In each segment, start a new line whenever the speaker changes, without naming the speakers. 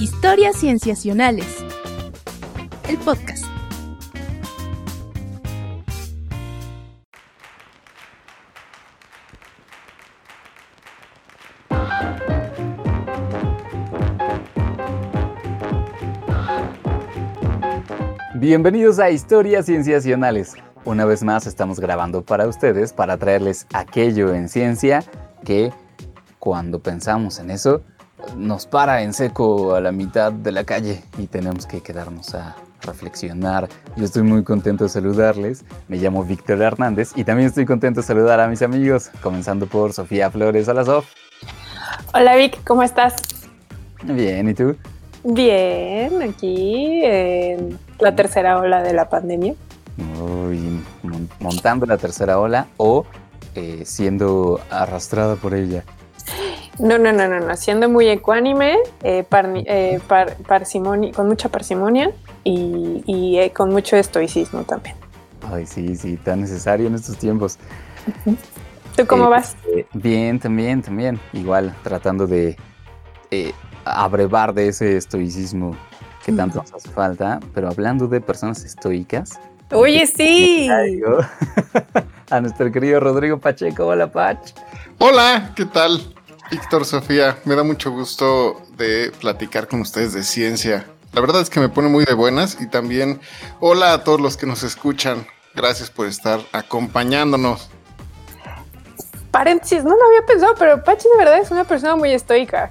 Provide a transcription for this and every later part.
Historias Cienciacionales. El podcast.
Bienvenidos a Historias Cienciacionales. Una vez más estamos grabando para ustedes para traerles aquello en ciencia que cuando pensamos en eso nos para en seco a la mitad de la calle y tenemos que quedarnos a reflexionar. Yo estoy muy contento de saludarles. Me llamo Víctor Hernández y también estoy contento de saludar a mis amigos, comenzando por Sofía Flores. Sof.
Hola, Vic, ¿cómo estás?
Bien, ¿y tú?
Bien, aquí en la tercera ola de la pandemia.
Uy, mon- montando la tercera ola o eh, siendo arrastrada por ella.
No, no, no, no, no, siendo muy ecuánime, eh, eh, par- con mucha parsimonia y, y, eh, con mucho estoicismo también.
Ay, sí, sí, tan necesario en estos tiempos.
¿Tú cómo
Eh,
vas?
eh, bien, también, también. Igual, tratando de eh, abrevar de ese estoicismo que tanto nos hace falta. Pero hablando de personas estoicas,
Oye, sí.
a nuestro querido Rodrigo Pacheco. Hola, Pach.
Hola, ¿qué tal? Víctor, Sofía, me da mucho gusto de platicar con ustedes de ciencia. La verdad es que me pone muy de buenas y también hola a todos los que nos escuchan. Gracias por estar acompañándonos.
Paréntesis, no lo había pensado, pero Pachi de verdad es una persona muy estoica.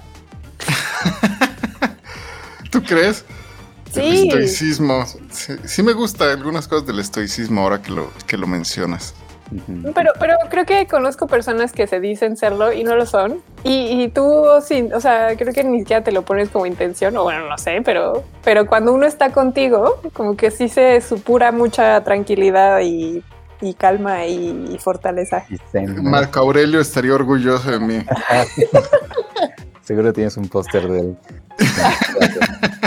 ¿Tú crees? El
Sí.
estoicismo. Sí, sí me gusta algunas cosas del estoicismo ahora que lo, que lo mencionas.
Pero, pero creo que conozco personas que se dicen serlo y no lo son. Y, y tú, sí, o sea, creo que ni siquiera te lo pones como intención, o bueno, no sé, pero, pero cuando uno está contigo, como que sí se supura mucha tranquilidad y, y calma y, y fortaleza.
Marco Aurelio estaría orgulloso de mí.
Seguro tienes un póster de él.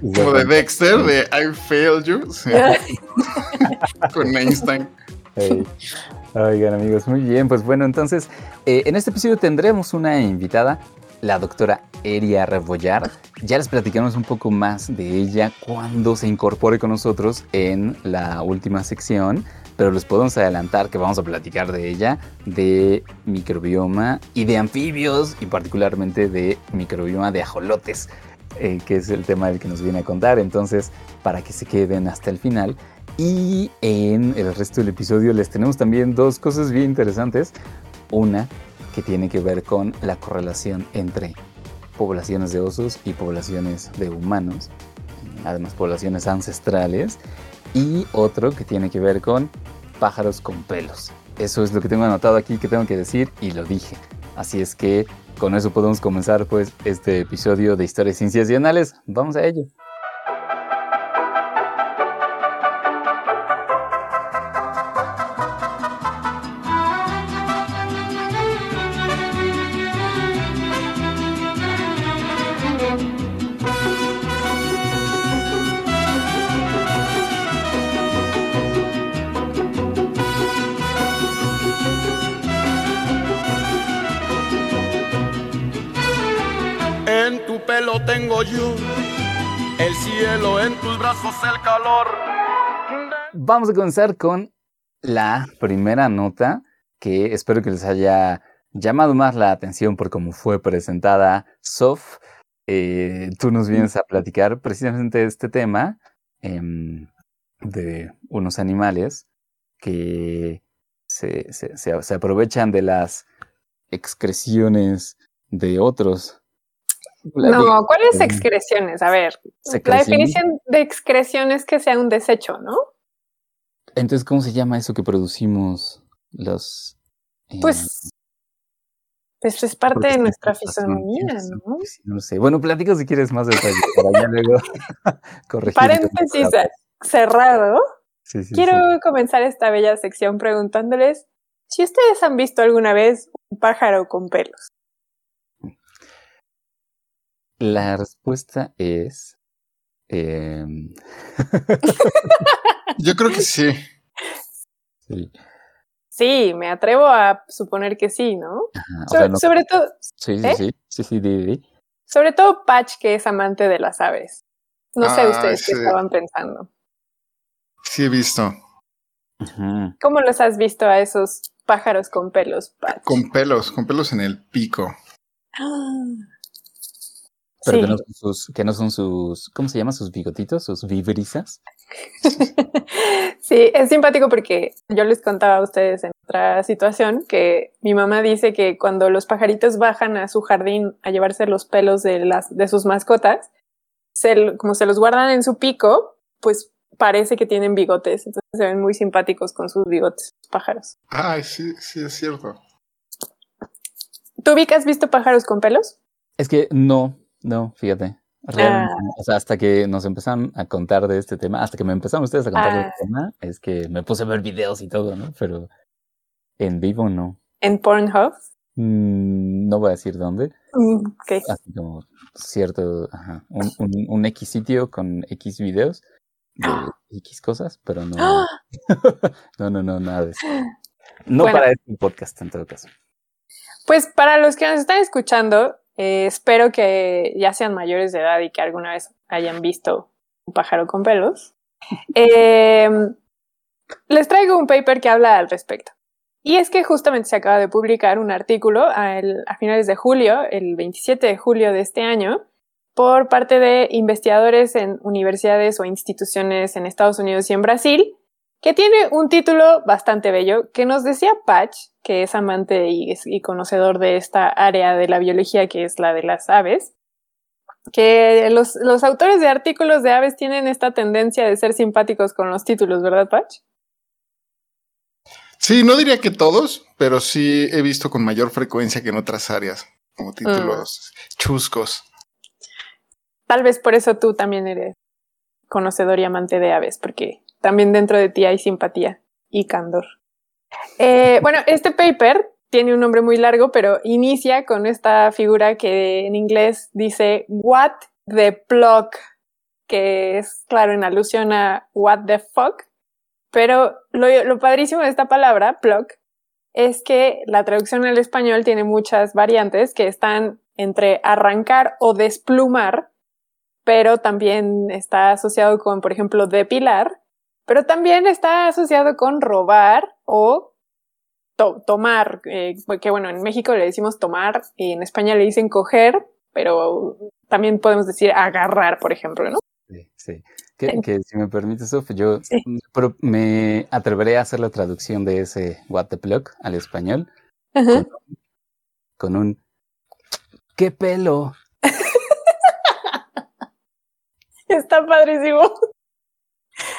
Como de Dexter, de I failed you. sí, con Einstein.
Hey. Oigan amigos, muy bien, pues bueno, entonces eh, en este episodio tendremos una invitada, la doctora Eria Rebollar. Ya les platicamos un poco más de ella cuando se incorpore con nosotros en la última sección, pero les podemos adelantar que vamos a platicar de ella, de microbioma y de anfibios y particularmente de microbioma de ajolotes. eh, que es el tema del que nos viene a contar, entonces para que se queden hasta el final y en el resto del episodio les tenemos también dos cosas bien interesantes. Una que tiene que ver con la correlación entre poblaciones de osos y poblaciones de humanos, además poblaciones ancestrales. Y otro que tiene que ver con pájaros con pelos. Eso es lo que tengo anotado aquí que tengo que decir y lo dije. Así es que con eso podemos comenzar pues este episodio de Historias Cienciacionales. Vamos a ello. Vamos a comenzar con la primera nota que espero que les haya llamado más la atención por cómo fue presentada Sof. Eh, tú nos vienes a platicar precisamente de este tema em, de unos animales que se, se- se- se aprovechan de las excreciones de otros.
No, ¿cuáles excreciones? A ver, la definición de excreción es que sea un desecho, ¿no?
Entonces, ¿cómo se llama eso que producimos los... eh,
Pues, pues es parte de nuestra
pues,
fisonomía, ¿no?
sí, no sé. Bueno, platica si quieres más detalles para ya luego corregir.
Paréntesis cerrado.
Sí, sí,
Quiero
sí.
comenzar esta bella sección preguntándoles si ustedes han visto alguna vez un pájaro con pelos.
La respuesta es... em,
Yo creo que sí.
sí.
Sí, me atrevo a suponer que sí, ¿no?
Ajá, o
So-
sea, no-
Sobre todo,
sí, sí,
¿eh?
sí, sí, sí, di, di.
Sobre todo Patch, que es amante de las aves. No sé
Ah,
ustedes qué estaban pensando.
Sí, he visto.
¿Cómo los has visto a esos pájaros con pelos, Patch?
Con pelos, con pelos en el pico.
Pero
Sí.
que, no son sus, que no son sus, ¿cómo se llama? Sus bigotitos, sus vibrisas.
Sí, es simpático porque yo les contaba a ustedes en otra situación que mi mamá dice que cuando los pajaritos bajan a su jardín a llevarse los pelos de las de sus mascotas, se, como se los guardan en su pico, pues parece que tienen bigotes, entonces se ven muy simpáticos con sus bigotes, los pájaros.
Ay, sí, sí, es cierto.
¿Tú, Vic, has visto pájaros con pelos?
Es que no, no, fíjate. Realmente,
Ah.
o sea, hasta que nos empezaron a contar de este tema, hasta que me empezaron ustedes a contar de
Ah.
este tema, es que me puse a ver videos y todo, ¿no? Pero en vivo no.
En Pornhub.
Mm, no voy a decir dónde.
Mm, ok.
Así como cierto, ajá, un, un, un X sitio con X videos de X cosas, pero no, no, no, no, nada de eso. No
Bueno.
para este podcast en todo caso.
Pues para los que nos están escuchando, eh, espero que ya sean mayores de edad y que alguna vez hayan visto un pájaro con pelos. Eh, les traigo un paper que habla al respecto. Y es que justamente se acaba de publicar un artículo a, el- a finales de julio, el 27 de julio de este año, por parte de investigadores en universidades o instituciones en Estados Unidos y en Brasil, que tiene un título bastante bello, que nos decía Patch, que es amante y, y conocedor de esta área de la biología que es la de las aves, que los, los autores de artículos de aves tienen esta tendencia de ser simpáticos con los títulos, ¿verdad, Patch?
Sí, no diría que todos, pero sí he visto con mayor frecuencia que en otras áreas, como títulos chuscos.
Tal vez por eso tú también eres conocedor y amante de aves, porque también dentro de ti hay simpatía y candor. Eh, bueno, este paper tiene un nombre muy largo, pero inicia con esta figura que en inglés dice What the pluck, que es, claro, en alusión a What the fuck. Pero lo, lo padrísimo de esta palabra, pluck, es que la traducción al español tiene muchas variantes que están entre arrancar o desplumar, pero también está asociado con, por ejemplo, depilar, pero también está asociado con robar o to tomar, eh, que bueno, en México le decimos tomar y en España le dicen coger, pero también podemos decir agarrar, por ejemplo, ¿no?
Sí, sí. Que, que si me permite, Sof, yo
Sí.
pero me atreveré a hacer la traducción de ese What the Pluck al español
Ajá.
con un ¡Qué pelo!
Está padrísimo.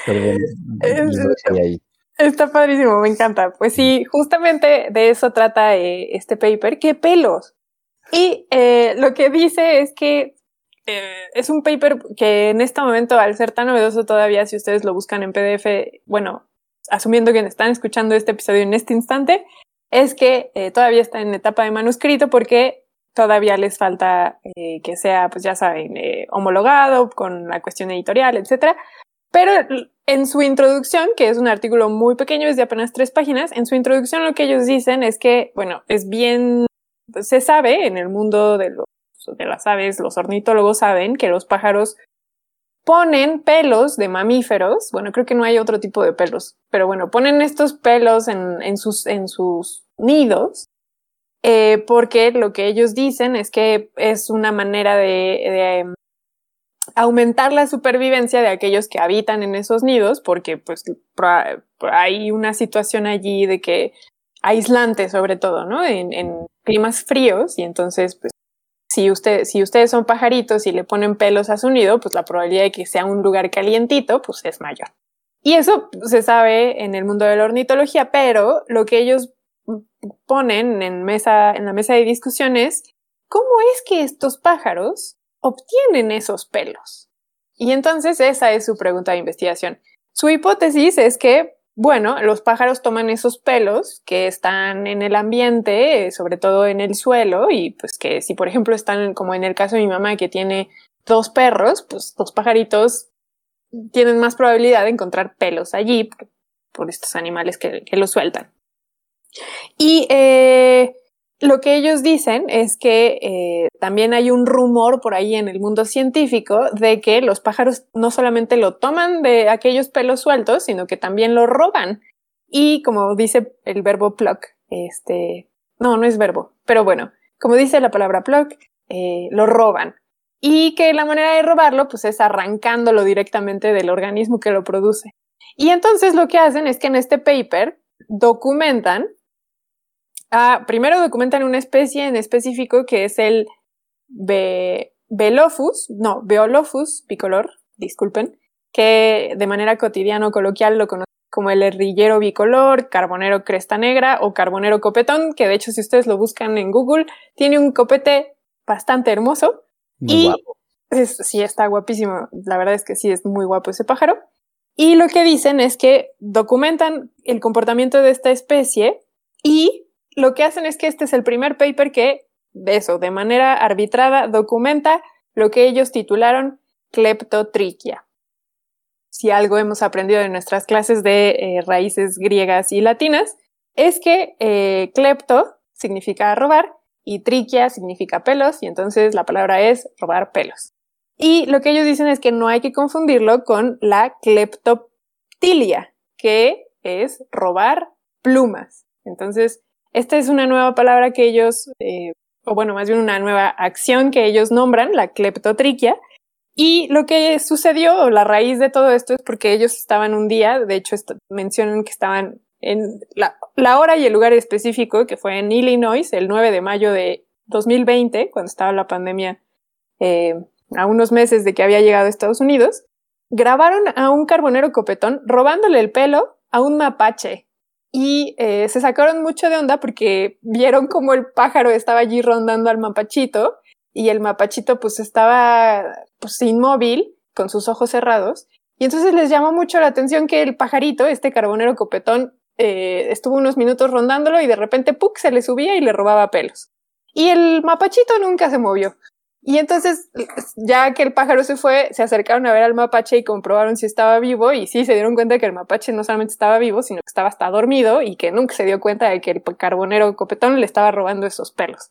Pero ahí.
Está padrísimo, me encanta. Pues sí, justamente de eso trata eh, este paper. ¡Qué pelos! Y eh, lo que dice es que eh, es un paper que en este momento, al ser tan novedoso todavía, si ustedes lo buscan en PDF, bueno, asumiendo que están escuchando este episodio en este instante, es que todavía está en etapa de manuscrito porque todavía les falta que sea, pues ya saben, homologado con la cuestión editorial, etcétera. Pero en su introducción, que es un artículo muy pequeño, es de apenas tres páginas, en su introducción lo que ellos dicen es que, bueno, es bien, se sabe en el mundo de, los, las aves, los ornitólogos saben que los pájaros ponen pelos de mamíferos, bueno, creo que no hay otro tipo de pelos, pero bueno, ponen estos pelos en, sus, nidos, eh, porque lo que ellos dicen es que es una manera de, de aumentar la supervivencia de aquellos que habitan en esos nidos, porque pues hay una situación allí de que aislante sobre todo, ¿no? En, climas fríos y entonces pues si, si ustedes son pajaritos y le ponen pelos a su nido, pues la probabilidad de que sea un lugar calientito pues es mayor. Y eso se sabe en el mundo de la ornitología, pero lo que ellos ponen en, mesa, en la mesa de discusiones, ¿cómo es que estos pájaros obtienen esos pelos? Y entonces esa es su pregunta de investigación. Su hipótesis es que, bueno, los pájaros toman esos pelos que están en el ambiente, eh, sobre todo en el suelo, y pues que si por ejemplo están como en el caso de mi mamá que tiene dos perros, pues los pajaritos tienen más probabilidad de encontrar pelos allí por, estos animales que, que los sueltan. Y, eh, lo que ellos dicen es que eh, también hay un rumor por ahí en el mundo científico de que los pájaros no solamente lo toman de aquellos pelos sueltos, sino que también lo roban. Y como dice el verbo pluck, este, no, no es verbo, pero bueno, como dice la palabra pluck, eh, lo roban. Y que la manera de robarlo, pues es arrancándolo directamente del organismo que lo produce. Y entonces lo que hacen es que en este paper documentan Ah, primero documentan una especie en específico que es el Be Belophus, no, Beolophus bicolor, disculpen, que de manera cotidiana o coloquial lo conocen como el herrillero bicolor, carbonero cresta negra o carbonero copetón, que de hecho si ustedes lo buscan en Google, tiene un copete bastante hermoso. y guapo. sí, está guapísimo. La verdad es que sí, es muy guapo ese pájaro. Y lo que dicen es que documentan el comportamiento de esta especie y lo que hacen es que este es el primer paper que, de eso, de manera arbitrada, documenta lo que ellos titularon cleptotriquia. Si algo hemos aprendido en nuestras clases de eh, raíces griegas y latinas, es que eh, clepto significa robar y triquia significa pelos, y entonces la palabra es robar pelos. Y lo que ellos dicen es que no hay que confundirlo con la cleptoptilia, que es robar plumas. Entonces, esta es una nueva palabra que ellos, eh, o bueno, más bien una nueva acción que ellos nombran, la cleptotriquia. Y lo que sucedió, o la raíz de todo esto, es porque ellos estaban un día, de hecho mencionan que estaban en la, hora y el lugar específico, que fue en Illinois, el 9 de mayo de 2020, cuando estaba la pandemia, eh, a unos meses de que había llegado a Estados Unidos, grabaron a un carbonero copetón robándole el pelo a un mapache y eh, se sacaron mucho de onda porque vieron como el pájaro estaba allí rondando al mapachito y el mapachito pues estaba pues inmóvil con sus ojos cerrados y entonces les llamó mucho la atención que el pajarito, este carbonero copetón, eh, estuvo unos minutos rondándolo y de repente ¡puc! se le subía y le robaba pelos. Y el mapachito nunca se movió. Y entonces, ya que el pájaro se fue, se acercaron a ver al mapache y comprobaron si estaba vivo y sí se dieron cuenta que el mapache no solamente estaba vivo, sino que estaba hasta dormido y que nunca se dio cuenta de que el carbonero copetón le estaba robando esos pelos.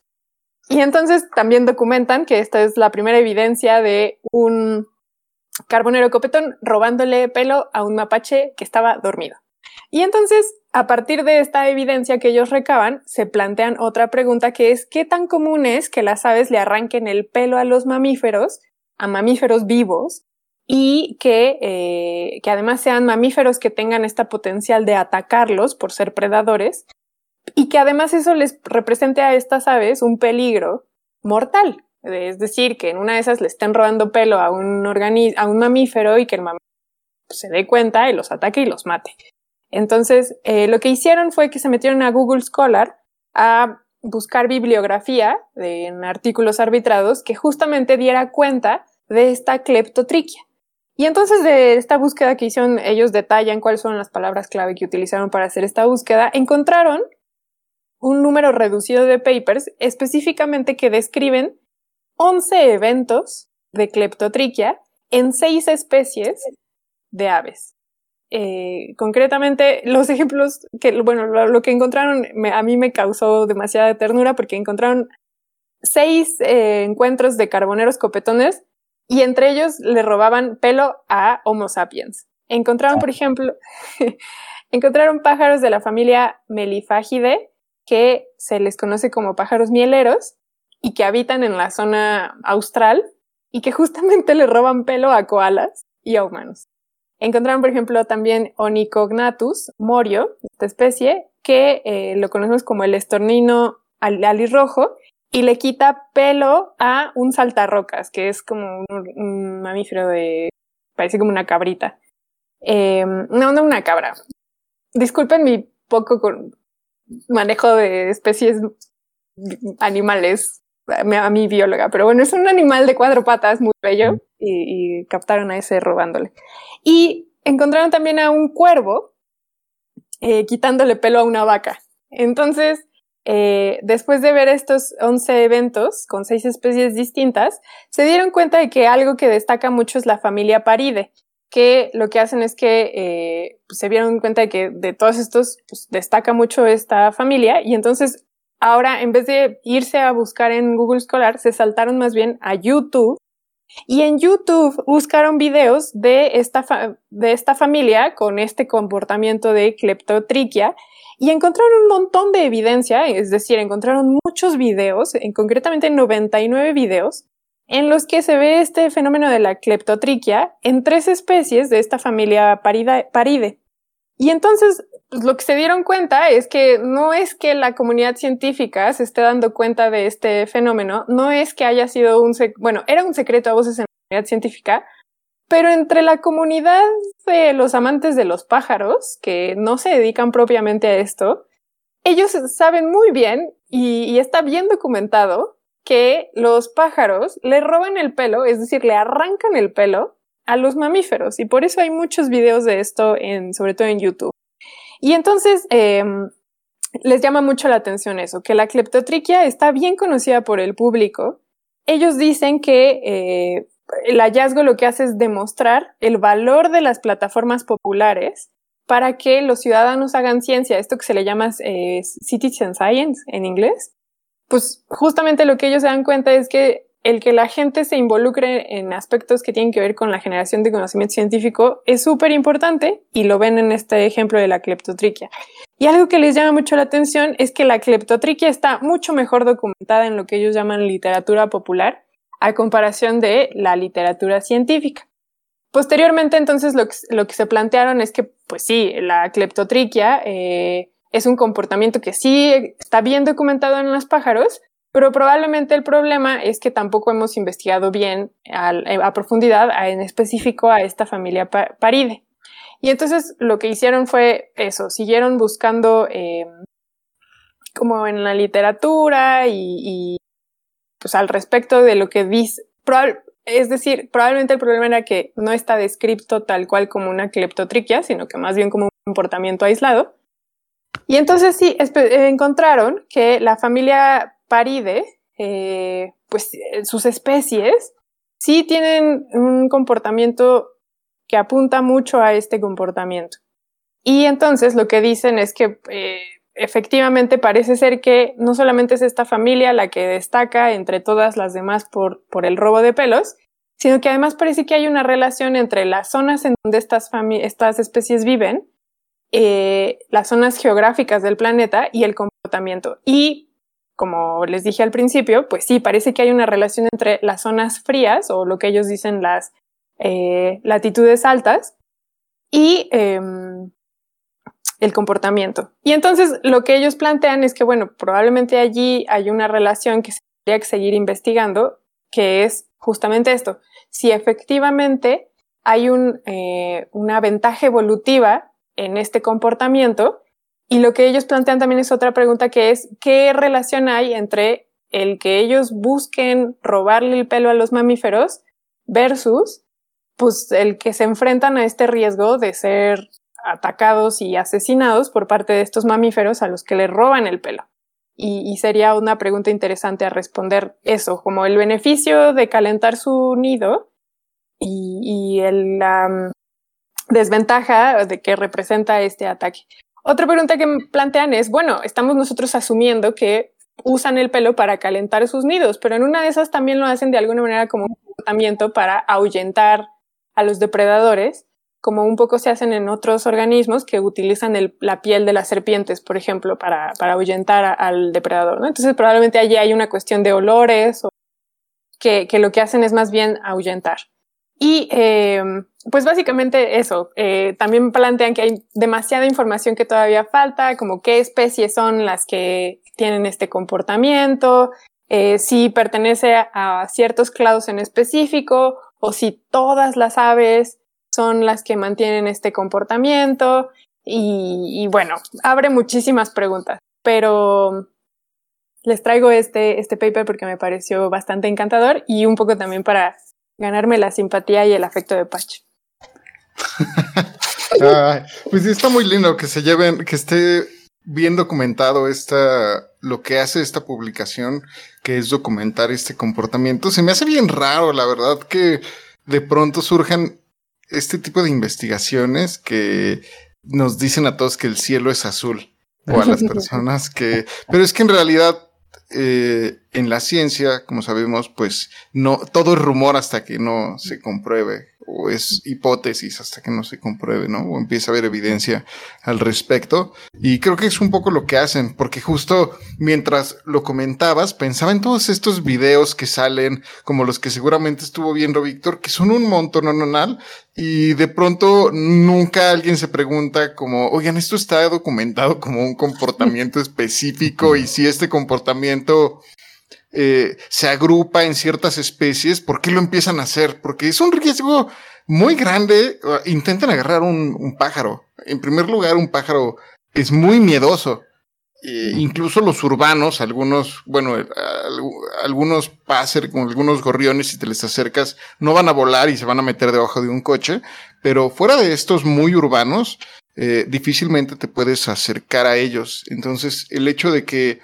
Y entonces también documentan que esta es la primera evidencia de un carbonero copetón robándole pelo a un mapache que estaba dormido. Y entonces, a partir de esta evidencia que ellos recaban, se plantean otra pregunta que es ¿qué tan común es que las aves le arranquen el pelo a los mamíferos, a mamíferos vivos, y que, eh, que además sean mamíferos que tengan esta potencial de atacarlos por ser predadores, y que además eso les represente a estas aves un peligro mortal? Es decir, que en una de esas le estén robando pelo a un, a un mamífero y que el mamífero se dé cuenta y los ataque y los mate. Entonces, eh, lo que hicieron fue que se metieron a Google Scholar a buscar bibliografía en artículos arbitrados que justamente diera cuenta de esta cleptotriquia. Y entonces de esta búsqueda que hicieron, ellos detallan cuáles son las palabras clave que utilizaron para hacer esta búsqueda, encontraron un número reducido de papers específicamente que describen 11 eventos de cleptotriquia en seis especies de aves. Eh, concretamente, los ejemplos que, bueno, lo, que encontraron a mí me causó demasiada ternura porque encontraron seis eh, encuentros de carboneros copetones y entre ellos le robaban pelo a Homo sapiens. Encontraron, por ejemplo, encontraron pájaros de la familia Meliphagidae que se les conoce como pájaros mieleros y que habitan en la zona austral y que justamente le roban pelo a koalas y a humanos. Encontraron, por ejemplo, también Onicognatus morio, esta especie, que eh, lo conocemos como el estornino alirrojo, y le quita pelo a un saltarrocas, que es como un, mamífero de... parece como una cabrita. Eh, no, no una cabra. Disculpen mi poco con manejo de especies animales a mi bióloga, pero bueno, es un animal de cuatro patas muy bello y, captaron a ese robándole. Y encontraron también a un cuervo eh, quitándole pelo a una vaca. Entonces, eh, después de ver estos 11 eventos con seis especies distintas, se dieron cuenta de que algo que destaca mucho es la familia Paride, que lo que hacen es que eh, se dieron cuenta de que de todos estos pues, destaca mucho esta familia y entonces ahora en vez de irse a buscar en Google Scholar, se saltaron más bien a YouTube y en YouTube buscaron videos de esta, de esta familia con este comportamiento de cleptotriquia y encontraron un montón de evidencia, es decir, encontraron muchos videos, en concretamente 99 videos, en los que se ve este fenómeno de la cleptotriquia en tres especies de esta familia paride. Y entonces pues lo que se dieron cuenta es que no es que la comunidad científica se esté dando cuenta de este fenómeno, no es que haya sido un, bueno, era un secreto a voces en la comunidad científica, pero entre la comunidad de los amantes de los pájaros, que no se dedican propiamente a esto, ellos saben muy bien y, y está bien documentado que los pájaros le roban el pelo, es decir, le arrancan el pelo a los mamíferos y por eso hay muchos videos de esto en, sobre todo en YouTube. Y entonces em, les llama mucho la atención eso, que la cleptotriquia está bien conocida por el público. Ellos dicen que eh, el hallazgo lo que hace es demostrar el valor de las plataformas populares para que los ciudadanos hagan ciencia, esto que se le llama eh, citizen science en inglés. Pues justamente lo que ellos se dan cuenta es que el que la gente se involucre en aspectos que tienen que ver con la generación de conocimiento científico es súper importante y lo ven en este ejemplo de la cleptotriquia. Y algo que les llama mucho la atención es que la cleptotriquia está mucho mejor documentada en lo que ellos llaman literatura popular a comparación de la literatura científica. Posteriormente, entonces, lo que, se plantearon es que, pues sí, la cleptotriquia eh, es un comportamiento que sí está bien documentado en los pájaros, pero probablemente el problema es que tampoco hemos investigado bien eh, a, profundidad, en específico a esta familia paride. Y entonces lo que hicieron fue eso, siguieron buscando eh, como en la literatura y, pues al respecto de lo que dice, es decir, probablemente el problema era que no está descrito tal cual como una cleptotriquia, sino que más bien como un comportamiento aislado. Y entonces sí, encontraron que la familia paride, eh, pues eh, sus especies sí tienen un comportamiento que apunta mucho a este comportamiento. Y entonces lo que dicen es que eh, efectivamente parece ser que no solamente es esta familia la que destaca entre todas las demás por, el robo de pelos, sino que además parece que hay una relación entre las zonas en donde estas especies viven, las zonas geográficas del planeta y el comportamiento. Y como les dije al principio, pues sí, parece que hay una relación entre las zonas frías o lo que ellos dicen las eh, latitudes altas y em, el comportamiento. Y entonces lo que ellos plantean es que, bueno, probablemente allí hay una relación que se tendría que seguir investigando, que es justamente esto. Si efectivamente hay eh, una ventaja evolutiva en este comportamiento, y lo que ellos plantean también es otra pregunta que es, ¿qué relación hay entre el que ellos busquen robarle el pelo a los mamíferos versus pues el que se enfrentan a este riesgo de ser atacados y asesinados por parte de estos mamíferos a los que le roban el pelo. Y, sería una pregunta interesante a responder eso, como el beneficio de calentar su nido y, la desventaja de que representa este ataque. Otra pregunta que plantean es, bueno, estamos nosotros asumiendo que usan el pelo para calentar sus nidos, pero en una de esas también lo hacen de alguna manera como un comportamiento para ahuyentar a los depredadores, como un poco se hacen en otros organismos que utilizan la piel de las serpientes, por ejemplo, para, ahuyentar al depredador. ¿no? Entonces probablemente allí hay una cuestión de olores o que, que lo que hacen es más bien ahuyentar. Y eh, pues básicamente eso. Eh, también plantean que hay demasiada información que todavía falta, como qué especies son las que tienen este comportamiento, eh, si pertenece a ciertos clados en específico o si todas las aves son las que mantienen este comportamiento. Y, y bueno, abre muchísimas preguntas, pero les traigo este, este paper porque me pareció bastante encantador y un poco también para ganarme la simpatía y el afecto de Patch.
pues está muy lindo que se lleven, que esté bien documentado esta, lo que hace esta publicación, que es documentar este comportamiento. Se me hace bien raro, la verdad, que de pronto surjan este tipo de investigaciones que nos dicen a todos que el cielo es azul. o a las personas que... Pero es que en realidad eh, en la ciencia, como sabemos, pues no todo es rumor hasta que no se compruebe o es hipótesis hasta que no se compruebe, ¿no? O empieza a haber evidencia al respecto. Y creo que es un poco lo que hacen, porque justo mientras lo comentabas, pensaba en todos estos videos que salen, como los que seguramente estuvo viendo Víctor, que son un montón montononal, y de pronto nunca alguien se pregunta como, oigan, esto está documentado como un comportamiento específico y si este comportamiento eh, se agrupa en ciertas especies, ¿por qué lo empiezan a hacer? Porque es un riesgo muy grande. Intenten agarrar un, pájaro. En primer lugar, un pájaro es muy miedoso. Eh, incluso los urbanos, algunos, bueno, eh, algunos pácer con algunos gorriones, si te les acercas, no van a volar y se van a meter debajo de un coche, pero fuera de estos muy urbanos, difícilmente te puedes acercar a ellos. Entonces, el hecho de que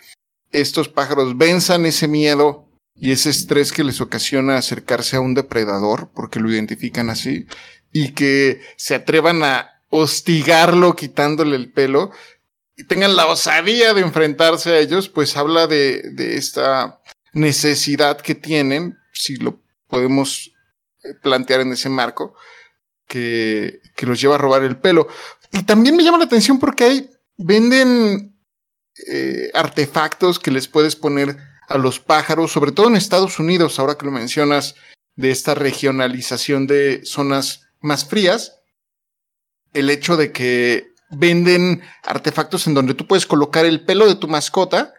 estos pájaros venzan ese miedo y ese estrés que les ocasiona acercarse a un depredador, porque lo identifican así, y que se atrevan a hostigarlo quitándole el pelo y tengan la osadía de enfrentarse a ellos, pues habla de, de esta necesidad que tienen, si lo podemos plantear en ese marco, que, que los lleva a robar el pelo. Y también me llama la atención porque hay, venden eh, artefactos que les puedes poner a los pájaros, sobre todo en Estados Unidos, ahora que lo mencionas, de esta regionalización de zonas más frías, el hecho de que venden artefactos en donde tú puedes colocar el pelo de tu mascota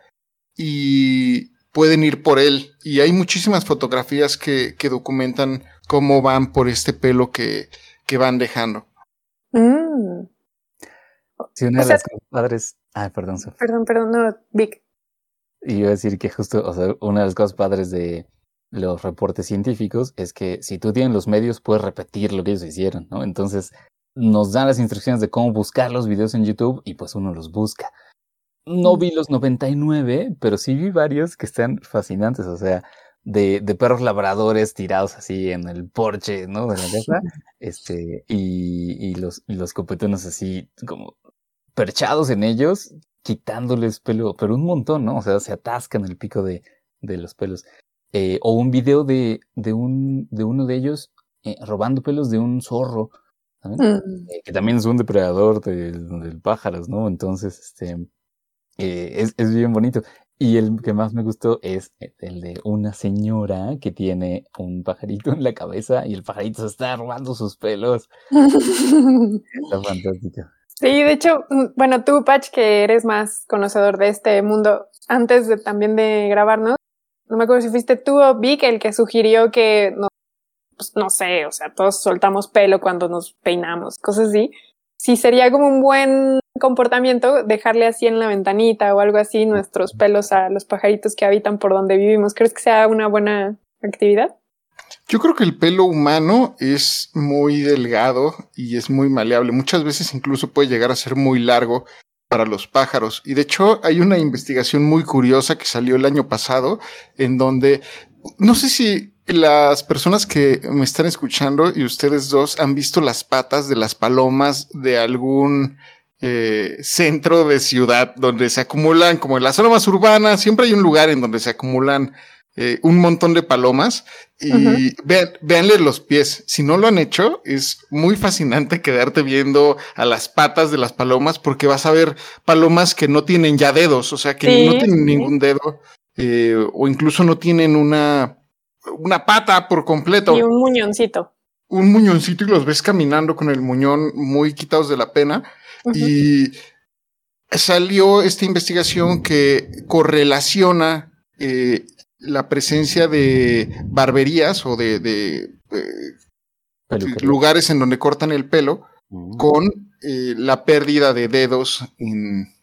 y pueden ir por él. Y hay muchísimas fotografías que, que documentan cómo van por este pelo que, que van dejando.
Mm.
Si una de las padres. Ah, perdón,
Perdón, perdón, no, Vic.
Y iba a decir que justo, o sea, una de las cosas padres de los reportes científicos es que si tú tienes los medios, puedes repetir lo que ellos hicieron, ¿no? Entonces, nos dan las instrucciones de cómo buscar los videos en YouTube y pues uno los busca. No mm. vi los 99, pero sí vi varios que están fascinantes, o sea, de, de perros labradores tirados así en el porche, ¿no? De la casa, este, y, y los, y los copetones así como perchados en ellos, quitándoles pelo, pero un montón, ¿no? O sea, se atascan el pico de, de los pelos. Eh, o un video de, de, un, de uno de ellos eh, robando pelos de un zorro, mm. eh, que también es un depredador del, pájaros, ¿no? Entonces, este, es, es bien bonito. Y el que más me gustó es el de una señora que tiene un pajarito en la cabeza y el pajarito se está robando sus pelos. está fantástico.
Sí, de hecho, mm, bueno, tú, Patch, que eres más conocedor de este mundo, antes de también de grabarnos, no me acuerdo si fuiste tú o Vic el que sugirió que no, pues no sé, o sea, todos soltamos pelo cuando nos peinamos, cosas así. Si sería como un buen comportamiento dejarle así en la ventanita o algo así nuestros pelos a los pajaritos que habitan por donde vivimos. ¿Crees que sea una buena actividad?
Yo creo que el pelo humano es muy delgado y es muy maleable. Muchas veces incluso puede llegar a ser muy largo para los pájaros. Y de hecho hay una investigación muy curiosa que salió el año pasado en donde no sé si las personas que me están escuchando y ustedes dos han visto las patas de las palomas de algún eh, centro de ciudad donde se acumulan, como en la zona más urbana, siempre hay un lugar en donde se acumulan eh, un montón de palomas y vean, véanle los pies. Si no lo han hecho, es muy fascinante quedarte viendo a las patas de las palomas porque vas a ver palomas que no tienen ya dedos, o sea, que no tienen ningún dedo eh, o incluso no tienen una, una pata por completo.
Y un muñoncito.
Un muñoncito y los ves caminando con el muñón muy quitados de la pena. Y salió esta investigación que correlaciona eh, la presencia de barberías o de, lugares en donde cortan el pelo mm. con eh, la pérdida de dedos en,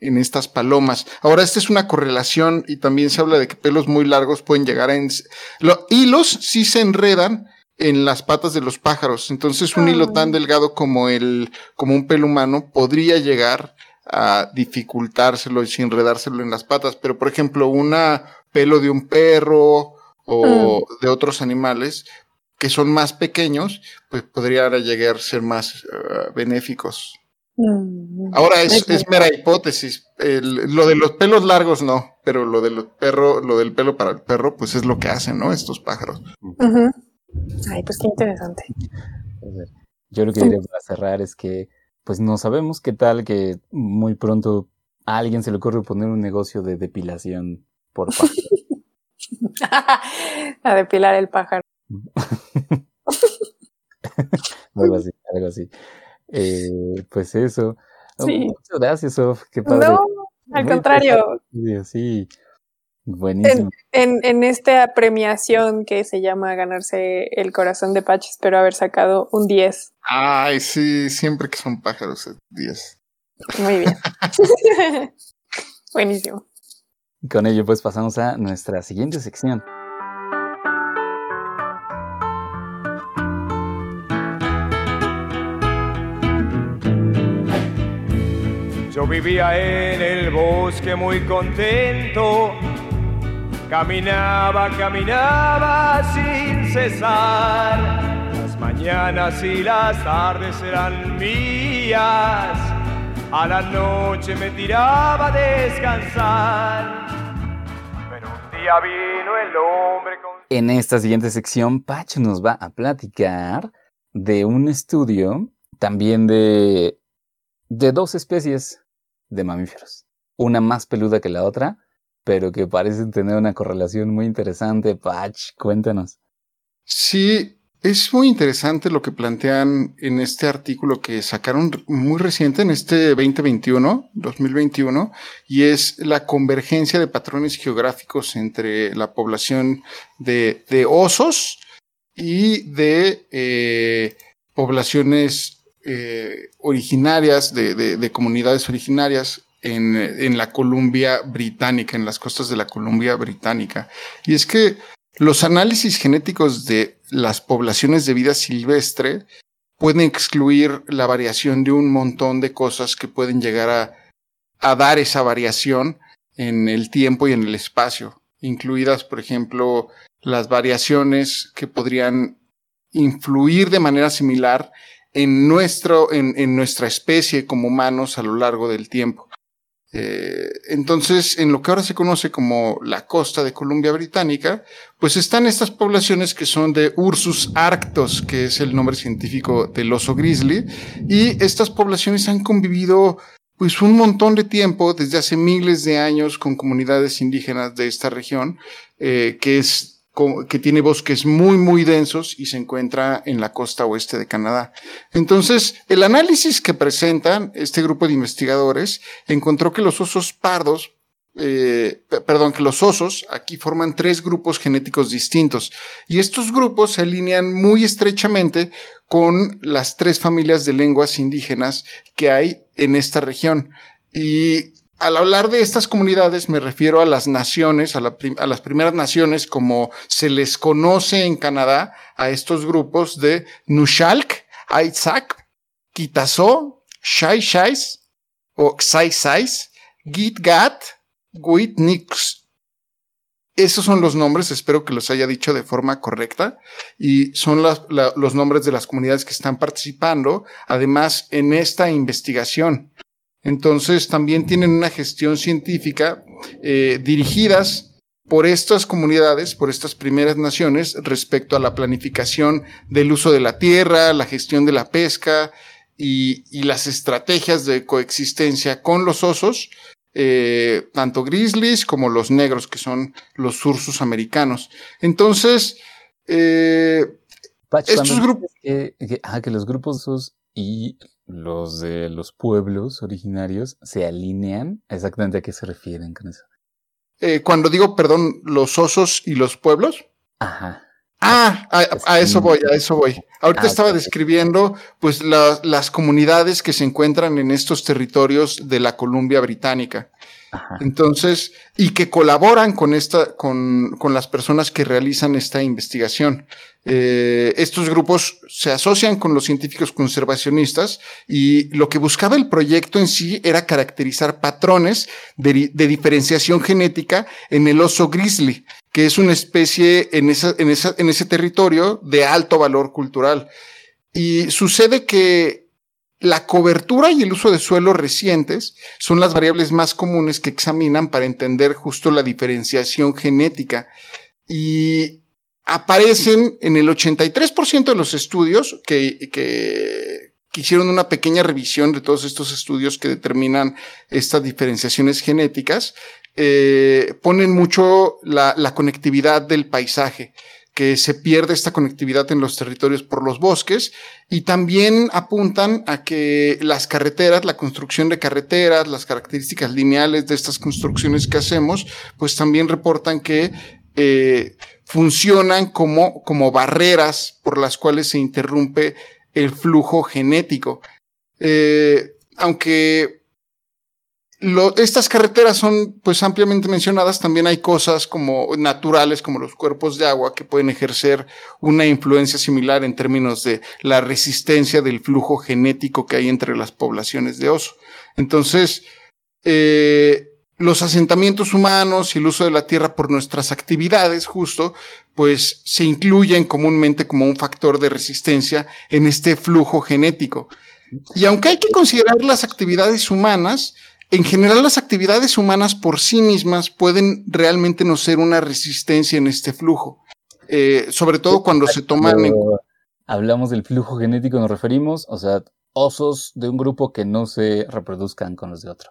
en, estas palomas. Ahora, esta es una correlación y también se habla de que pelos muy largos pueden llegar a... Los hilos sí se enredan en las patas de los pájaros. Entonces, un hilo tan delgado como el, como un pelo humano podría llegar a dificultárselo y enredárselo en las patas. Pero, por ejemplo, una pelo de un perro o mm. de otros animales que son más pequeños, pues podrían llegar a ser más eh, benéficos.
Mm.
Ahora es, mera hipótesis. El- lo de los pelos largos no, pero lo de los perro, lo del pelo para el perro, pues es lo que hacen, ¿no? Estos pájaros.
Ay, pues qué interesante.
Yo lo que diré para cerrar es que, pues no sabemos qué tal que muy pronto a alguien se le ocurre poner un negocio de depilación por pájaro.
A depilar el pájaro.
algo así, algo así. Eh, pues eso. Oh,
Sí.
Muchas gracias, Sof. Qué padre.
No, al
Muy
contrario,
Sí. Buenísimo.
en, en esta premiación que se llama ganarse el corazón de Patch, espero haber sacado un 10.
Ay, sí, siempre que son pájaros es 10.
Muy bien. Buenísimo.
Con ello, pues pasamos a nuestra siguiente sección.
Yo vivía en el bosque muy contento, caminaba, caminaba sin cesar. Las mañanas y las tardes eran mías, a la noche me tiraba a descansar. Día vino el hombre con...
En esta siguiente sección, Pacho nos va a platicar de un estudio también de, de dos especies de mamíferos. Una más peluda que la otra, pero que parecen tener una correlación muy interesante. Pach, cuéntanos.
Sí, es muy interesante lo que plantean en este artículo que sacaron muy reciente, en este 2021, 2021, y es la convergencia de patrones geográficos entre la población de, osos y de eh, poblaciones eh, originarias, de, de, de, comunidades originarias en la Columbia Británica, en las costas de la Columbia Británica. Y es que los análisis genéticos de las poblaciones de vida silvestre pueden excluir la variación de un montón de cosas que pueden llegar a, dar esa variación en el tiempo y en el espacio, incluidas, por ejemplo, las variaciones que podrían influir de manera similar en, nuestro, en nuestra especie como humanos a lo largo del tiempo. Eh, entonces, en lo que ahora se conoce como la costa de Columbia Británica, pues están estas poblaciones que son de Ursus arctos, que es el nombre científico del oso grizzly, y estas poblaciones han convivido pues un montón de tiempo, desde hace miles de años, con comunidades indígenas de esta región, eh, que es que tiene bosques muy, muy densos y se encuentra en la costa oeste de Canadá. Entonces, el análisis que presentan este grupo de investigadores encontró que los osos pardos, eh, perdón, que los osos aquí forman tres grupos genéticos distintos y estos grupos se alinean muy estrechamente con las tres familias de lenguas indígenas que hay en esta región. Y al hablar de estas comunidades me refiero a las naciones, a, la a, las primeras naciones como se les conoce en Canadá a estos grupos de Nushalk, Aitzak, Kitazo, Shai Shais o Xai Sais, Gitgat, Guitnix. Esos son los nombres, espero que los haya dicho de forma correcta, y son los nombres de las comunidades que están participando, además, en esta investigación. Entonces también tienen una gestión científica eh, dirigidas por estas comunidades, por estas primeras naciones, respecto a la planificación del uso de la tierra, la gestión de la pesca y, y las estrategias de coexistencia con los osos, eh, tanto grizzlies como los negros, que son los ursus americanos. Entonces, eh,
estos grupos... Que, que, ah, que los grupos y los de los pueblos originarios se alinean. ¿Exactamente a qué se refieren con eso?
Eh, cuando digo, perdón, los osos y los pueblos.
Ajá.
Ah, a, a eso voy, a eso voy. Ahorita ah, estaba describiendo, pues, la, las comunidades que se encuentran en estos territorios de la Columbia Británica. Entonces, y que colaboran con esta, con, con las personas que realizan esta investigación. Eh, estos grupos se asocian con los científicos conservacionistas y lo que buscaba el proyecto en sí era caracterizar patrones de, de diferenciación genética en el oso grizzly, que es una especie en, esa, en, esa, en ese territorio de alto valor cultural. Y sucede que la cobertura y el uso de suelos recientes son las variables más comunes que examinan para entender justo la diferenciación genética. Y aparecen en el 83% de los estudios que, que, hicieron una pequeña revisión de todos estos estudios que determinan estas diferenciaciones genéticas, eh, ponen mucho la, la conectividad del paisaje que se pierde esta conectividad en los territorios por los bosques y también apuntan a que las carreteras, la construcción de carreteras, las características lineales de estas construcciones que hacemos, pues también reportan que eh, funcionan como, como barreras por las cuales se interrumpe el flujo genético. Eh, aunque estas carreteras son pues ampliamente mencionadas, también hay cosas como naturales como los cuerpos de agua que pueden ejercer una influencia similar en términos de la resistencia del flujo genético que hay entre las poblaciones de oso. Entonces, eh, los asentamientos humanos y el uso de la tierra por nuestras actividades, justo, pues se incluyen comúnmente como un factor de resistencia en este flujo genético. Y aunque hay que considerar las actividades humanas, en general las actividades humanas por sí mismas pueden realmente no ser una resistencia en este flujo, eh, sobre todo cuando se toman... En...
Hablamos del flujo genético, nos referimos, o sea, osos de un grupo que no se reproduzcan con los de otro.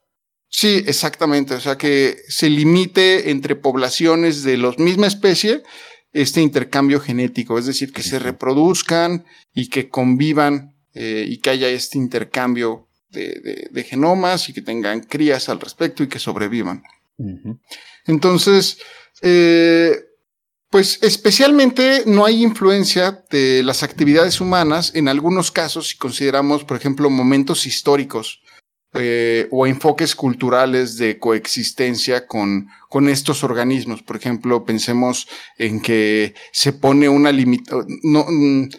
Sí, exactamente, o sea, que se limite entre poblaciones de la misma especie este intercambio genético, es decir, que se reproduzcan y que convivan eh, y que haya este intercambio de, genomas y que tengan crías al respecto y que sobrevivan. Entonces, eh, pues especialmente no hay influencia de las actividades humanas en algunos casos si consideramos, por ejemplo, momentos históricos eh, o enfoques culturales de coexistencia con, con estos organismos. Por ejemplo, pensemos en que se pone una limitación, no, mm,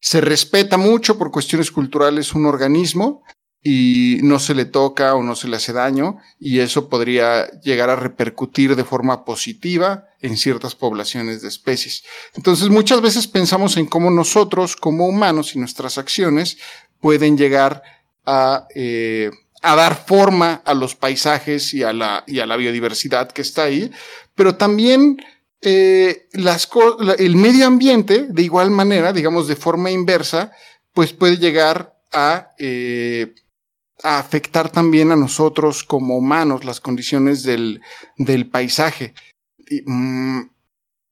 se respeta mucho por cuestiones culturales un organismo, y no se le toca o no se le hace daño y eso podría llegar a repercutir de forma positiva en ciertas poblaciones de especies. Entonces muchas veces pensamos en cómo nosotros como humanos y nuestras acciones pueden llegar a, eh, a dar forma a los paisajes y a, la, y a la biodiversidad que está ahí, pero también eh, las el medio ambiente, de igual manera, digamos de forma inversa, pues puede llegar a eh, a afectar también a nosotros como humanos las condiciones del, del paisaje. Mm,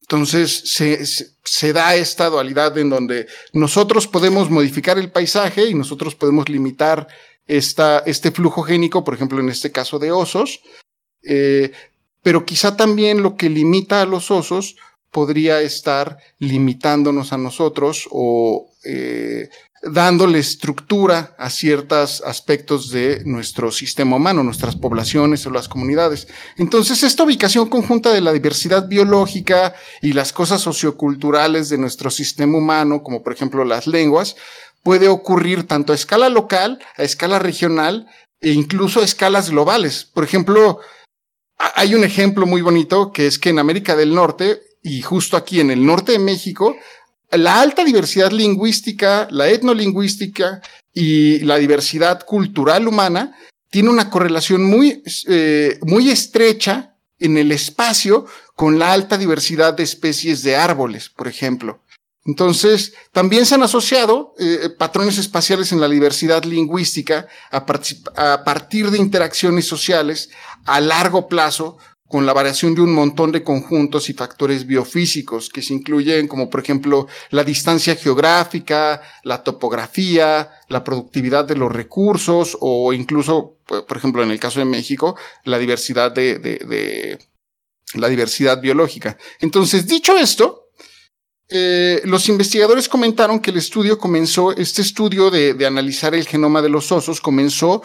entonces se, se, da esta dualidad en donde nosotros podemos modificar el paisaje y nosotros podemos limitar esta, este flujo génico, por ejemplo, en este caso de osos, eh, pero quizá también lo que limita a los osos podría estar limitándonos a nosotros o eh, dándole estructura a ciertos aspectos de nuestro sistema humano, nuestras poblaciones o las comunidades. Entonces, esta ubicación conjunta de la diversidad biológica y las cosas socioculturales de nuestro sistema humano, como por ejemplo las lenguas, puede ocurrir tanto a escala local, a escala regional e incluso a escalas globales. Por ejemplo, hay un ejemplo muy bonito que es que en América del Norte y justo aquí en el norte de México la alta diversidad lingüística, la etnolingüística y la diversidad cultural humana tiene una correlación muy, eh, muy estrecha en el espacio con la alta diversidad de especies de árboles, por ejemplo. Entonces, también se han asociado eh, patrones espaciales en la diversidad lingüística a, a partir de interacciones sociales a largo plazo con la variación de un montón de conjuntos y factores biofísicos que se incluyen como por ejemplo la distancia geográfica, la topografía, la productividad de los recursos o incluso, por ejemplo, en el caso de México, la diversidad de, de, la diversidad biológica. Entonces, dicho esto, eh, los investigadores comentaron que el estudio comenzó, este estudio de, de, analizar el genoma de los osos comenzó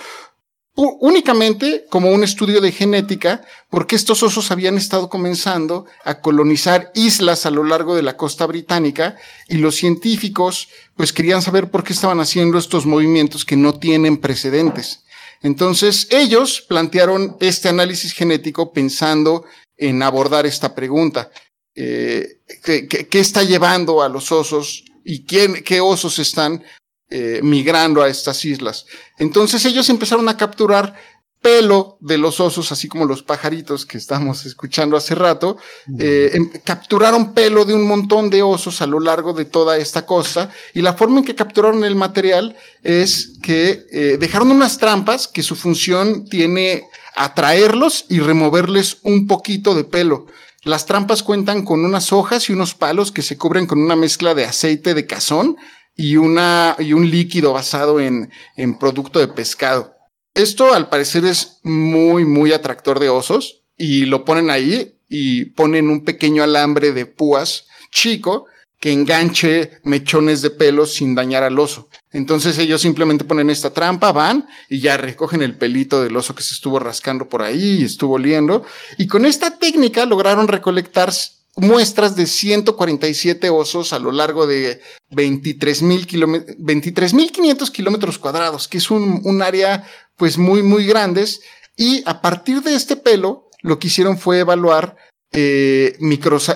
únicamente como un estudio de genética, porque estos osos habían estado comenzando a colonizar islas a lo largo de la costa británica y los científicos pues querían saber por qué estaban haciendo estos movimientos que no tienen precedentes. Entonces ellos plantearon este análisis genético pensando en abordar esta pregunta. Eh, ¿qué, está llevando a los osos y quién, qué osos están eh, migrando a estas islas. Entonces ellos empezaron a capturar pelo de los osos, así como los pajaritos que estamos escuchando hace rato, eh, em, capturaron pelo de un montón de osos a lo largo de toda esta costa y la forma en que capturaron el material es que eh, dejaron unas trampas que su función tiene atraerlos y removerles un poquito de pelo. Las trampas cuentan con unas hojas y unos palos que se cubren con una mezcla de aceite de cazón y, una, y un líquido basado en, en producto de pescado. Esto al parecer es muy, muy atractor de osos y lo ponen ahí y ponen un pequeño alambre de púas chico que enganche mechones de pelo sin dañar al oso. Entonces ellos simplemente ponen esta trampa, van y ya recogen el pelito del oso que se estuvo rascando por ahí y estuvo oliendo. Y con esta técnica lograron recolectar muestras de 147 osos a lo largo de 23.500 kilómetros cuadrados, que es un, un área pues muy, muy grandes. Y a partir de este pelo, lo que hicieron fue evaluar eh,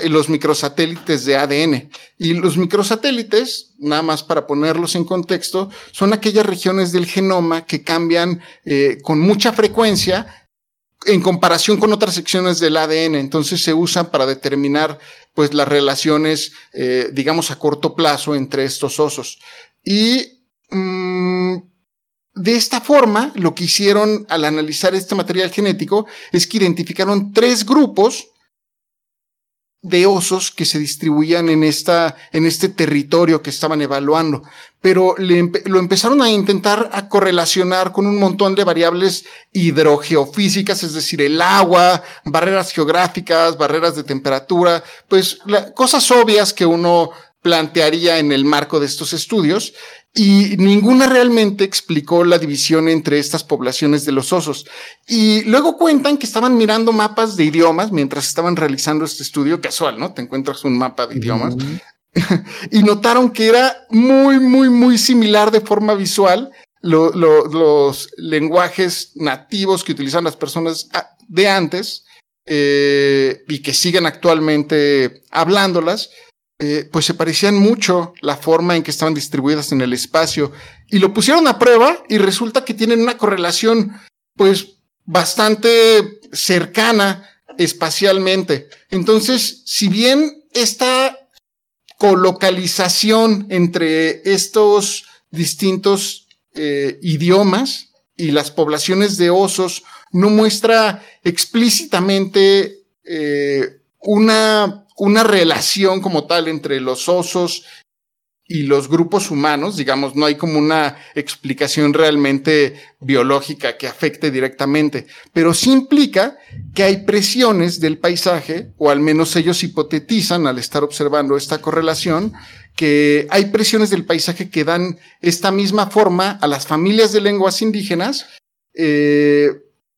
los microsatélites de ADN. Y los microsatélites, nada más para ponerlos en contexto, son aquellas regiones del genoma que cambian eh, con mucha frecuencia en comparación con otras secciones del ADN. Entonces se usan para determinar pues las relaciones, eh, digamos, a corto plazo entre estos osos. Y mm, de esta forma, lo que hicieron al analizar este material genético es que identificaron tres grupos de osos que se distribuían en esta, en este territorio que estaban evaluando. Pero lo empezaron a intentar a correlacionar con un montón de variables hidrogeofísicas, es decir, el agua, barreras geográficas, barreras de temperatura, pues cosas obvias que uno plantearía en el marco de estos estudios y ninguna realmente explicó la división entre estas poblaciones de los osos. Y luego cuentan que estaban mirando mapas de idiomas mientras estaban realizando este estudio casual, ¿no? Te encuentras un mapa de idiomas. y notaron que era muy, muy, muy similar de forma visual los lenguajes nativos que utilizaban las personas ah, de antes eh, y que siguen actualmente hablándolas eh, pues se parecían mucho la forma en que estaban distribuidas en el espacio y lo pusieron a prueba y resulta que tienen una correlación pues bastante cercana espacialmente. Entonces, si bien esta colocalización entre estos distintos eh, idiomas y las poblaciones de osos no muestra explícitamente eh, una una relación como tal entre los osos y los grupos humanos, digamos, no hay como una explicación realmente biológica que afecte directamente, pero sí implica que hay presiones del paisaje, o al menos ellos hipotetizan al estar observando esta correlación, que hay presiones del paisaje que dan esta misma forma a las familias de lenguas indígenas, eh,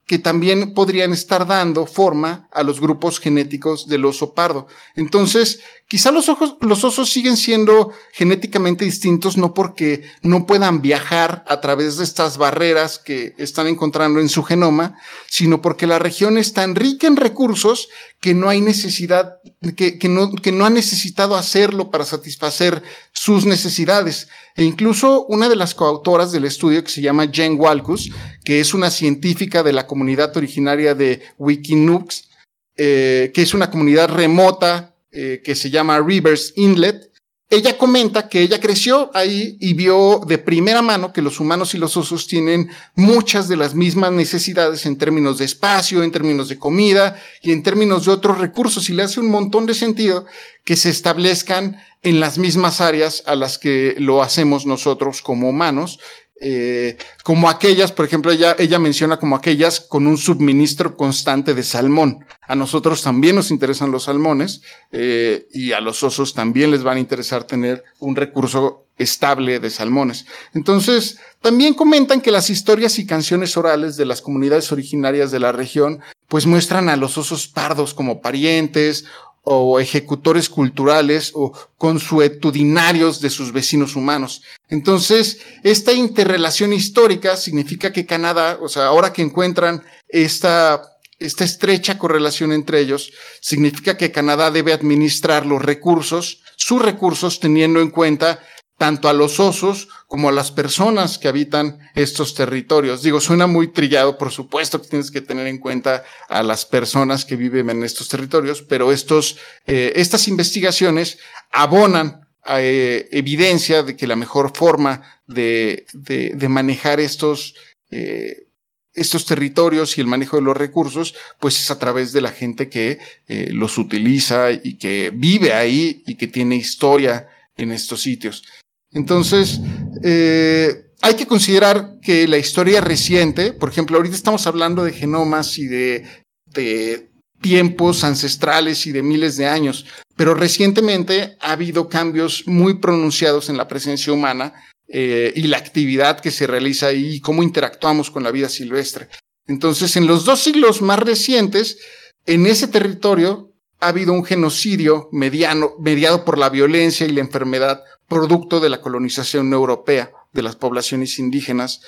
que también podrían estar dando forma a los grupos genéticos del oso pardo. Entonces, quizá los, ojos, los osos siguen siendo genéticamente distintos no porque no puedan viajar a través de estas barreras que están encontrando en su genoma, sino porque la región es tan rica en recursos que no hay necesidad, que, que, no, que no ha necesitado hacerlo para satisfacer sus necesidades. E incluso una de las coautoras del estudio que se llama Jen Walkus, que es una científica de la comunidad originaria de Wikinooks, eh, que es una comunidad remota eh, que se llama Rivers Inlet, ella comenta que ella creció ahí y vio de primera mano que los humanos y los osos tienen muchas de las mismas necesidades en términos de espacio, en términos de comida y en términos de otros recursos. Y le hace un montón de sentido que se establezcan en las mismas áreas a las que lo hacemos nosotros como humanos eh, como aquellas, por ejemplo, ella, menciona como aquellas con un suministro constante de salmón. A nosotros también nos interesan los salmones eh, y a los osos también les van a interesar tener un recurso estable de salmones. Entonces, también comentan que las historias y canciones orales de las comunidades originarias de la región pues muestran a los osos pardos como parientes o ejecutores culturales o consuetudinarios de sus vecinos humanos. Entonces, esta interrelación histórica significa que Canadá, o sea, ahora que encuentran esta, esta estrecha correlación entre ellos, significa que Canadá debe administrar los recursos, sus recursos, teniendo en cuenta tanto a los osos como a las personas que habitan estos territorios. Digo, suena muy trillado, por supuesto que tienes que tener en cuenta a las personas que viven en estos territorios, pero estos, eh, estas investigaciones abonan eh, evidencia de que la mejor forma de, de, de manejar estos, eh, estos territorios y el manejo de los recursos, pues es a través de la gente que los utiliza y que vive ahí y que tiene historia en estos sitios. Entonces, eh, hay que considerar que la historia reciente, por ejemplo, ahorita estamos hablando de genomas y de, de tiempos ancestrales y de miles de años, pero recientemente ha habido cambios muy pronunciados en la presencia humana eh, y la actividad que se realiza y cómo interactuamos con la vida silvestre. Entonces, en los dos siglos más recientes, en ese territorio ha habido un genocidio mediano, mediado por la violencia y la enfermedad producto de la colonización europea de las poblaciones indígenas.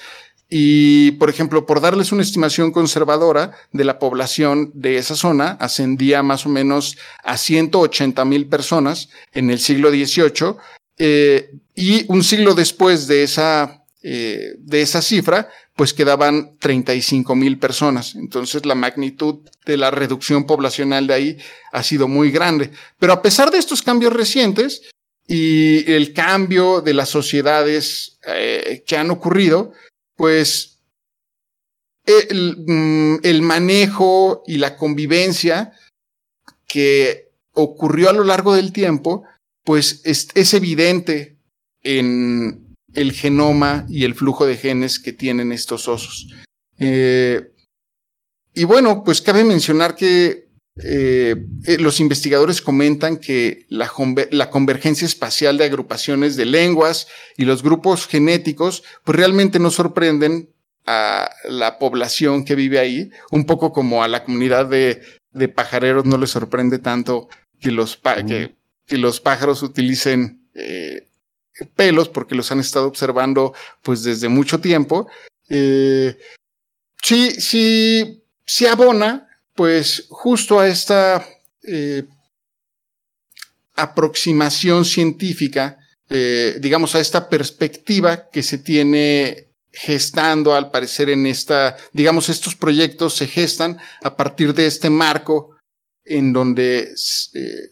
Y, por ejemplo, por darles una estimación conservadora de la población de esa zona, ascendía más o menos a 180 mil personas en el siglo XVIII, eh, y un siglo después de esa, eh, de esa cifra, pues quedaban 35 mil personas. Entonces la magnitud de la reducción poblacional de ahí ha sido muy grande. Pero a pesar de estos cambios recientes, y el cambio de las sociedades eh, que han ocurrido, pues el, mm, el, manejo y la convivencia que ocurrió a lo largo del tiempo, pues es, es evidente en el genoma y el flujo de genes que tienen estos osos. Eh, y bueno, pues cabe mencionar que eh, eh, los investigadores comentan que la, la, convergencia espacial de agrupaciones de lenguas y los grupos genéticos, pues realmente no sorprenden a la población que vive ahí, un poco como a la comunidad de, de pajareros no les sorprende tanto que los, que, que, los pájaros utilicen eh, pelos porque los han estado observando pues desde mucho tiempo. Sí, sí, sí abona pues justo a esta eh, aproximación científica, eh, digamos, a esta perspectiva que se tiene gestando al parecer en esta, digamos, estos proyectos se gestan a partir de este marco en donde eh,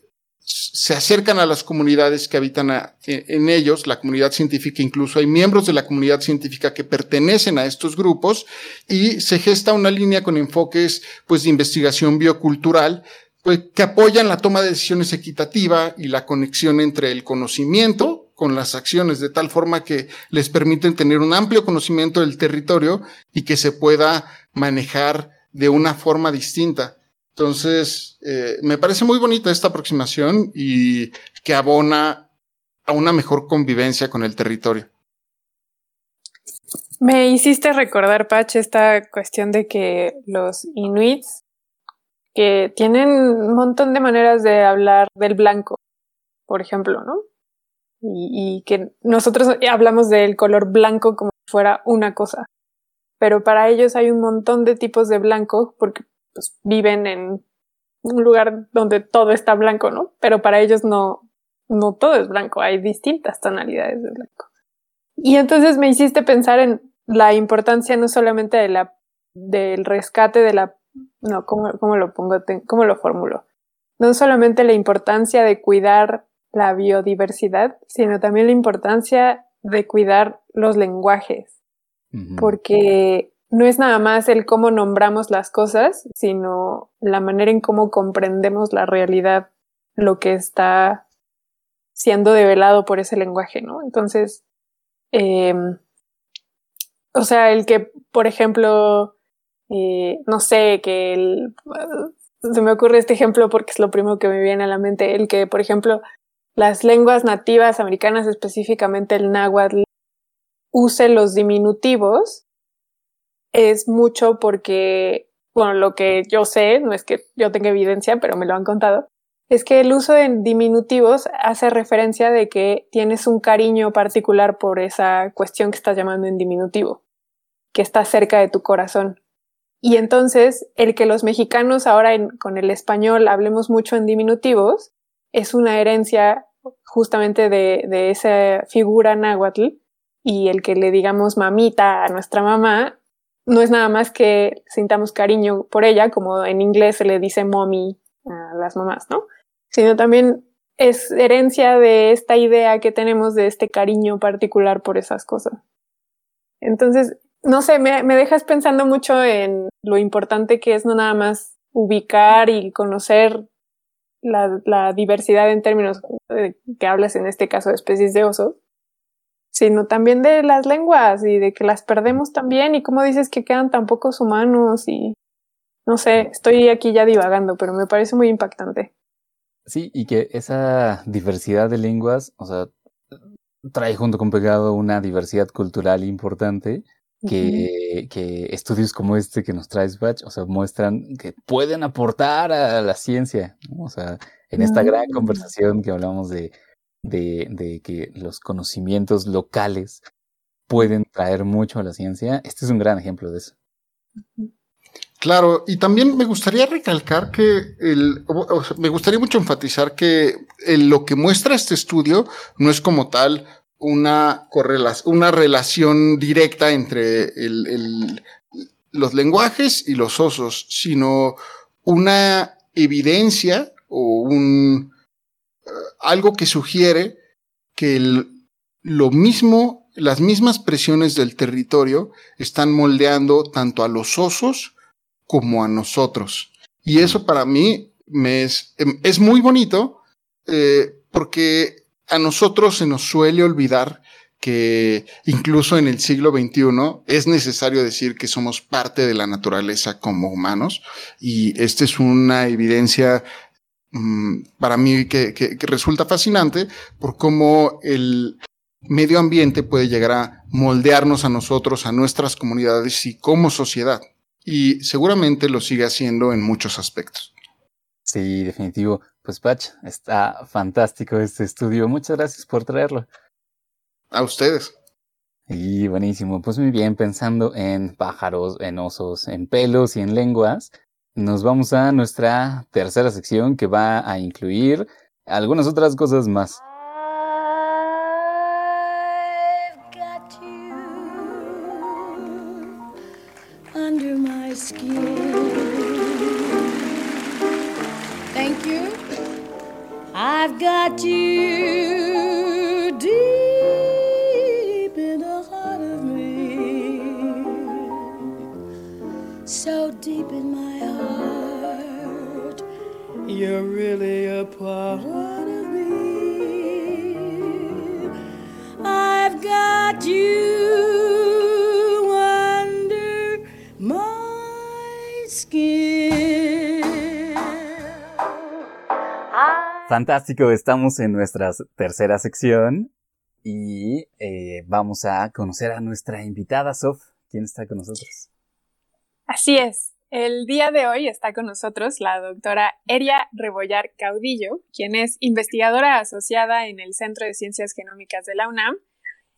se acercan a las comunidades que habitan en ellos, la comunidad científica, incluso hay miembros de la comunidad científica que pertenecen a estos grupos y se gesta una línea con enfoques pues de investigación biocultural pues, que apoyan la toma de decisiones equitativa y la conexión entre el conocimiento con las acciones, de tal forma que les permiten tener un amplio conocimiento del territorio y que se pueda manejar de una forma distinta. Entonces, eh, me parece muy bonita esta aproximación y que abona a una mejor convivencia con el territorio.
Me hiciste recordar, Pach, esta cuestión de que los inuits, que tienen un montón de maneras de hablar del blanco, por ejemplo, ¿no? Y, y que nosotros hablamos del color blanco como si fuera una cosa, pero para ellos hay un montón de tipos de blanco, porque pues, viven en un lugar donde todo está blanco, ¿no? Pero para ellos no, no todo es blanco, hay distintas tonalidades de blanco. Y entonces me hiciste pensar en la importancia no solamente de la, del rescate de la, no, ¿cómo, cómo lo pongo? ¿Cómo lo formulo? No solamente la importancia de cuidar la biodiversidad, sino también la importancia de cuidar los lenguajes. Porque no es nada más el cómo nombramos las cosas, sino la manera en cómo comprendemos la realidad, lo que está siendo develado por ese lenguaje, ¿no? Entonces, eh, o sea, el que, por ejemplo, eh, no sé, que el, se me ocurre este ejemplo porque es lo primero que me viene a la mente, el que, por ejemplo, las lenguas nativas americanas, específicamente el náhuatl, use los diminutivos es mucho porque, bueno, lo que yo sé, no es que yo tenga evidencia, pero me lo han contado, es que el uso de diminutivos hace referencia de que tienes un cariño particular por esa cuestión que estás llamando en diminutivo, que está cerca de tu corazón. Y entonces, el que los mexicanos ahora con el español hablemos mucho en diminutivos es una herencia justamente de, de esa figura náhuatl y el que le digamos mamita a nuestra mamá no es nada más que sintamos cariño por ella, como en inglés se le dice mommy a las mamás, ¿no? Sino también es herencia de esta idea que tenemos de este cariño particular por esas cosas. Entonces, no sé, me, me dejas pensando mucho en lo importante que es no nada más ubicar y conocer la, la diversidad en términos que hablas en este caso de especies de osos, sino también de las lenguas y de que las perdemos también y como dices que quedan tan pocos humanos y no sé, estoy aquí ya divagando, pero me parece muy impactante.
Sí, y que esa diversidad de lenguas, o sea, trae junto con pegado una diversidad cultural importante que, que estudios como este que nos traes, Batch, o sea, muestran que pueden aportar a la ciencia, o sea, en esta gran
Mm.
conversación que hablamos de, de, de que los conocimientos locales pueden traer mucho a la ciencia, este es un gran ejemplo de eso.
Claro, y también me gustaría recalcar que el, o- o sea, me gustaría mucho enfatizar que el- lo que muestra este estudio no es como tal una correlación, una relación directa entre el- el- los lenguajes y los osos, sino una evidencia o un eh, algo que sugiere que el- lo mismo, las mismas presiones del territorio están moldeando tanto a los osos como a nosotros. Y eso para mí me es, em, es muy bonito eh, porque a nosotros se nos suele olvidar que incluso en el siglo XXI es necesario decir que somos parte de la naturaleza como humanos y esta es una evidencia para mí que, que- que resulta fascinante por cómo el medio ambiente puede llegar a moldearnos a nosotros, a nuestras comunidades y como sociedad y seguramente lo sigue haciendo en muchos aspectos.
Sí, definitivo. Pues Patch, está fantástico este estudio. Muchas gracias por traerlo.
A ustedes.
Y buenísimo, pues muy bien, pensando en pájaros, en osos, en pelos y en lenguas, nos vamos a nuestra tercera sección que va a incluir algunas otras cosas más.
I've got you
Fantástico, estamos en nuestra tercera sección y eh, vamos a conocer a nuestra invitada, Sof. ¿Quién está con nosotros?
Así es. El día de hoy está con nosotros la doctora Eria Rebollar Caudillo, quien es investigadora asociada en el Centro de Ciencias Genómicas de la UNAM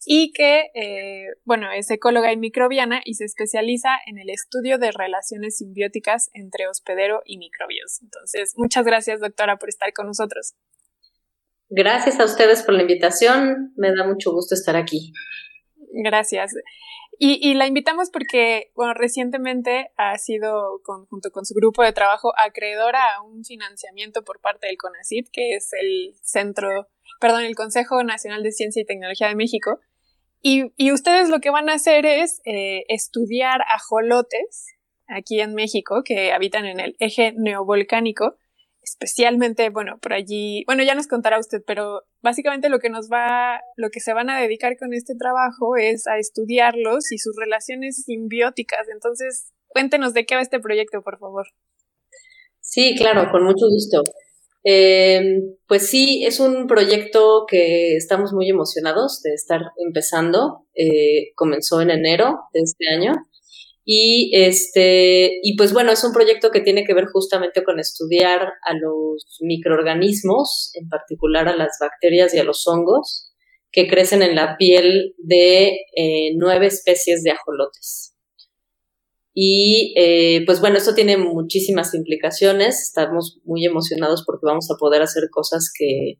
y que, eh, bueno, es ecóloga y microbiana y se especializa en el estudio de relaciones simbióticas entre hospedero y microbios. Entonces, muchas gracias, doctora, por estar con nosotros.
Gracias a ustedes por la invitación. Me da mucho gusto estar aquí.
Gracias. Y, y la invitamos porque, bueno, recientemente ha sido, con- junto con su grupo de trabajo, acreedora a un financiamiento por parte del CONACYT, que es el centro, perdón, el Consejo Nacional de Ciencia y Tecnología de México. Y, y ustedes lo que van a hacer es eh, estudiar ajolotes aquí en México que habitan en el eje neovolcánico, especialmente, bueno, por allí, bueno, ya nos contará usted, pero básicamente lo que nos va, lo que se van a dedicar con este trabajo es a estudiarlos y sus relaciones simbióticas. Entonces, cuéntenos de qué va este proyecto, por favor.
Sí, claro, con mucho gusto. Eh, pues sí, es un proyecto que estamos muy emocionados de estar empezando. Eh, comenzó en enero de este año. Y este, y pues bueno, es un proyecto que tiene que ver justamente con estudiar a los microorganismos, en particular a las bacterias y a los hongos, que crecen en la piel de eh, nueve especies de ajolotes. Y eh, pues bueno, esto tiene muchísimas implicaciones. Estamos muy emocionados porque vamos a poder hacer cosas que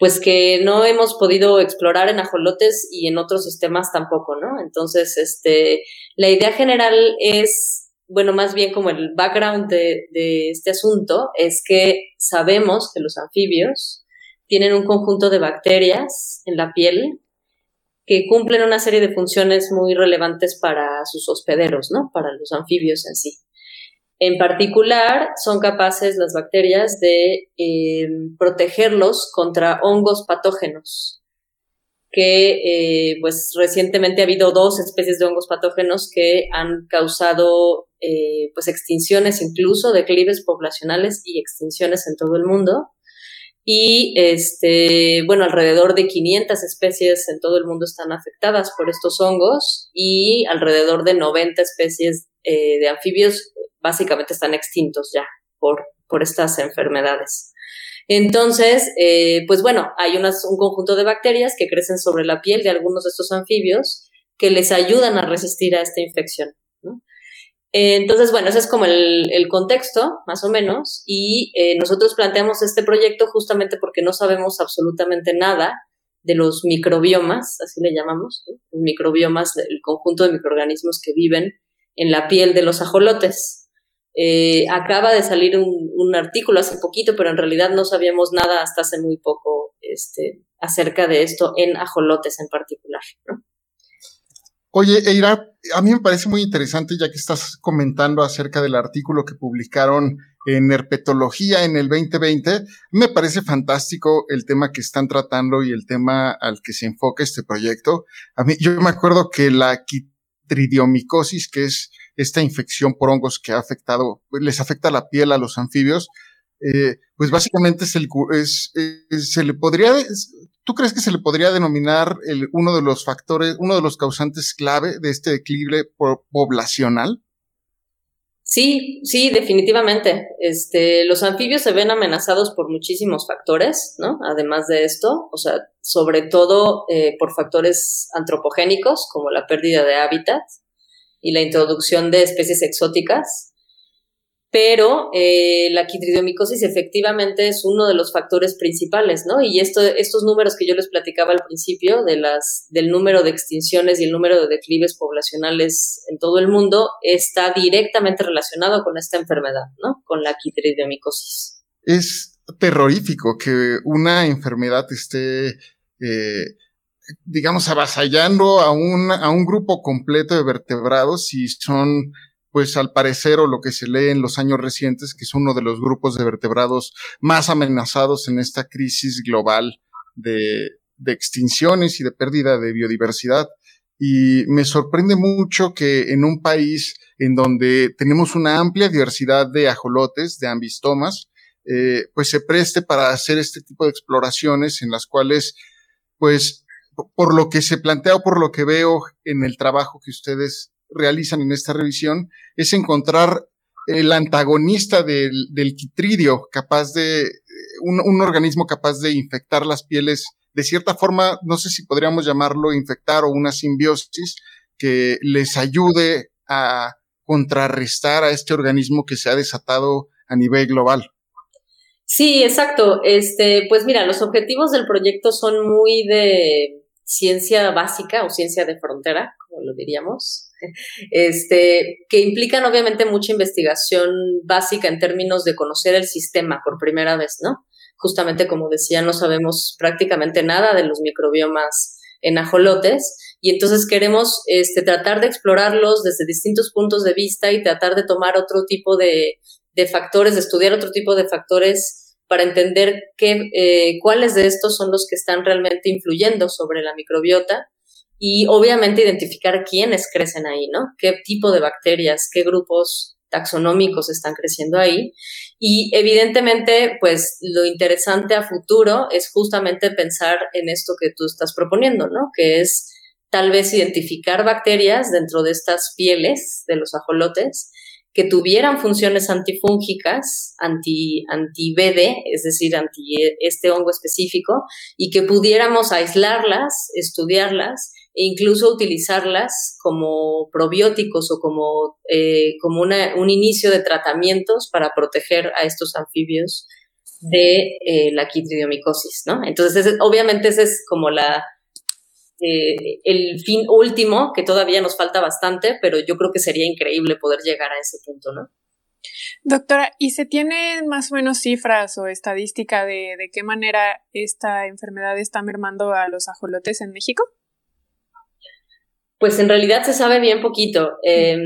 pues que no hemos podido explorar en ajolotes y en otros sistemas tampoco, ¿no? Entonces, este, la idea general es, bueno, más bien como el background de, de este asunto, es que sabemos que los anfibios tienen un conjunto de bacterias en la piel que cumplen una serie de funciones muy relevantes para sus hospederos, ¿no? Para los anfibios en sí. En particular, son capaces las bacterias de eh, protegerlos contra hongos patógenos, que eh, pues recientemente ha habido dos especies de hongos patógenos que han causado eh, pues extinciones incluso, declives poblacionales y extinciones en todo el mundo y este, bueno, alrededor de 500 especies en todo el mundo están afectadas por estos hongos y alrededor de 90 especies eh, de anfibios básicamente están extintos ya por, por estas enfermedades. Entonces, eh, pues bueno, hay unas, un conjunto de bacterias que crecen sobre la piel de algunos de estos anfibios que les ayudan a resistir a esta infección. ¿No? Entonces, bueno, ese es como el, contexto, más o menos, y eh, nosotros planteamos este proyecto justamente porque no sabemos absolutamente nada de los microbiomas, así le llamamos, los microbiomas, el conjunto de microorganismos que viven en la piel de los ajolotes. Eh, acaba de salir un, un, artículo hace poquito, pero en realidad no sabíamos nada hasta hace muy poco este, acerca de esto en ajolotes en particular. ¿no?
Oye, Eira, a mí me parece muy interesante ya que estás comentando acerca del artículo que publicaron en Herpetología en el 2020. Me parece fantástico el tema que están tratando y el tema al que se enfoca este proyecto. A mí, yo me acuerdo que la quitridiomicosis, que es esta infección por hongos que ha afectado, les afecta la piel a los anfibios, eh, pues básicamente es el, se le podría, ¿Tú crees que se le podría denominar el, uno de los factores, uno de los causantes clave de este declive poblacional?
Sí, sí, definitivamente. Este, los anfibios se ven amenazados por muchísimos factores, ¿no? Además de esto, o sea, sobre todo eh, por factores antropogénicos como la pérdida de hábitat y la introducción de especies exóticas, pero eh, la quitridiomicosis efectivamente es uno de los factores principales, ¿no? Y esto, estos números que yo les platicaba al principio, de las, del número de extinciones y el número de declives poblacionales en todo el mundo, está directamente relacionado con esta enfermedad, ¿no? Con la quitridiomicosis.
Es terrorífico que una enfermedad esté, eh, digamos, avasallando a un, a un grupo completo de vertebrados y son pues al parecer o lo que se lee en los años recientes, que es uno de los grupos de vertebrados más amenazados en esta crisis global de, de extinciones y de pérdida de biodiversidad. Y me sorprende mucho que en un país en donde tenemos una amplia diversidad de ajolotes, de ambistomas, eh, pues se preste para hacer este tipo de exploraciones en las cuales, pues, por lo que se plantea o por lo que veo en el trabajo que ustedes realizan en esta revisión es encontrar el antagonista del, del quitridio, capaz de, un, un, organismo capaz de infectar las pieles de cierta forma, no sé si podríamos llamarlo infectar o una simbiosis que les ayude a contrarrestar a este organismo que se ha desatado a nivel global.
Sí, exacto. Este, pues mira, los objetivos del proyecto son muy de ciencia básica o ciencia de frontera, como lo diríamos este, que implican obviamente mucha investigación básica en términos de conocer el sistema por primera vez, ¿no? Justamente como decía, no sabemos prácticamente nada de los microbiomas en ajolotes y entonces queremos este, tratar de explorarlos desde distintos puntos de vista y tratar de tomar otro tipo de, de factores, de estudiar otro tipo de factores para entender qué, eh, cuáles de estos son los que están realmente influyendo sobre la microbiota y obviamente identificar quiénes crecen ahí, ¿no? ¿Qué tipo de bacterias, qué grupos taxonómicos están creciendo ahí? Y evidentemente, pues lo interesante a futuro es justamente pensar en esto que tú estás proponiendo, ¿no? Que es tal vez identificar bacterias dentro de estas pieles de los ajolotes que tuvieran funciones antifúngicas, anti, anti-BD, es decir, anti este hongo específico, y que pudiéramos aislarlas, estudiarlas e incluso utilizarlas como probióticos o como, eh, como una, un inicio de tratamientos para proteger a estos anfibios de eh, la quitridiomicosis, ¿no? Entonces, obviamente ese es como la, eh, el fin último, que todavía nos falta bastante, pero yo creo que sería increíble poder llegar a ese punto, ¿no?
Doctora, ¿y se tienen más o menos cifras o estadística de, de qué manera esta enfermedad está mermando a los ajolotes en México?
Pues en realidad se sabe bien poquito. Em,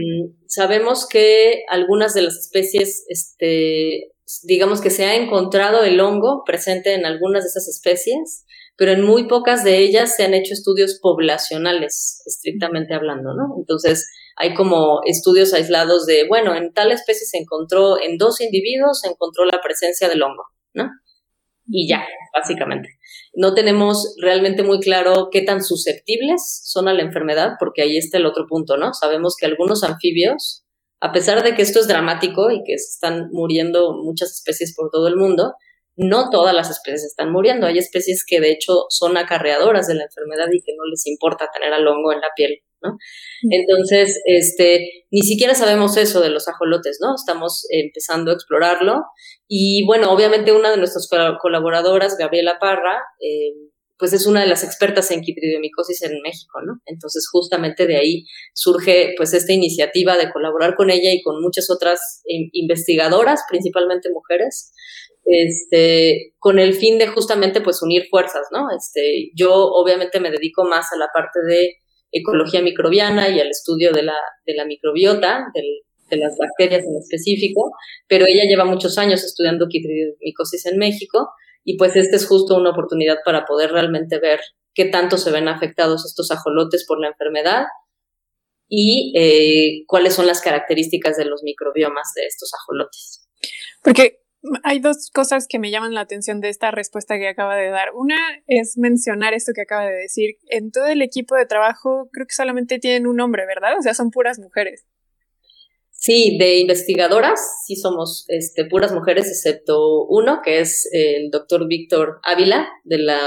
sabemos que algunas de las especies, este, digamos que se ha encontrado el hongo presente en algunas de esas especies, pero en muy pocas de ellas se han hecho estudios poblacionales, estrictamente hablando, ¿no? Entonces, hay como estudios aislados de, bueno, en tal especie se encontró, en dos individuos se encontró la presencia del hongo, ¿no? Y ya, básicamente. No tenemos realmente muy claro qué tan susceptibles son a la enfermedad, porque ahí está el otro punto, ¿no? Sabemos que algunos anfibios, a pesar de que esto es dramático y que se están muriendo muchas especies por todo el mundo, no todas las especies están muriendo. Hay especies que de hecho son acarreadoras de la enfermedad y que no les importa tener al hongo en la piel. ¿no? Entonces, este, ni siquiera sabemos eso de los ajolotes, ¿no? Estamos empezando a explorarlo. Y bueno, obviamente una de nuestras colaboradoras, Gabriela Parra, eh, pues es una de las expertas en quitridiomicosis en México, ¿no? Entonces, justamente de ahí surge pues esta iniciativa de colaborar con ella y con muchas otras investigadoras, principalmente mujeres, este, con el fin de justamente pues unir fuerzas, ¿no? Este, yo obviamente me dedico más a la parte de ecología microbiana y al estudio de la, de la microbiota, de las bacterias en específico, pero ella lleva muchos años estudiando quitridiomicosis en México y pues esta es justo una oportunidad para poder realmente ver qué tanto se ven afectados estos ajolotes por la enfermedad y eh, cuáles son las características de los microbiomas de estos ajolotes.
Porque hay dos cosas que me llaman la atención de esta respuesta que acaba de dar. Una es mencionar esto que acaba de decir. En todo el equipo de trabajo creo que solamente tienen un hombre, ¿verdad? O sea, son puras mujeres.
Sí, de investigadoras, sí somos este, puras mujeres, excepto uno, que es el doctor Víctor Ávila, de la,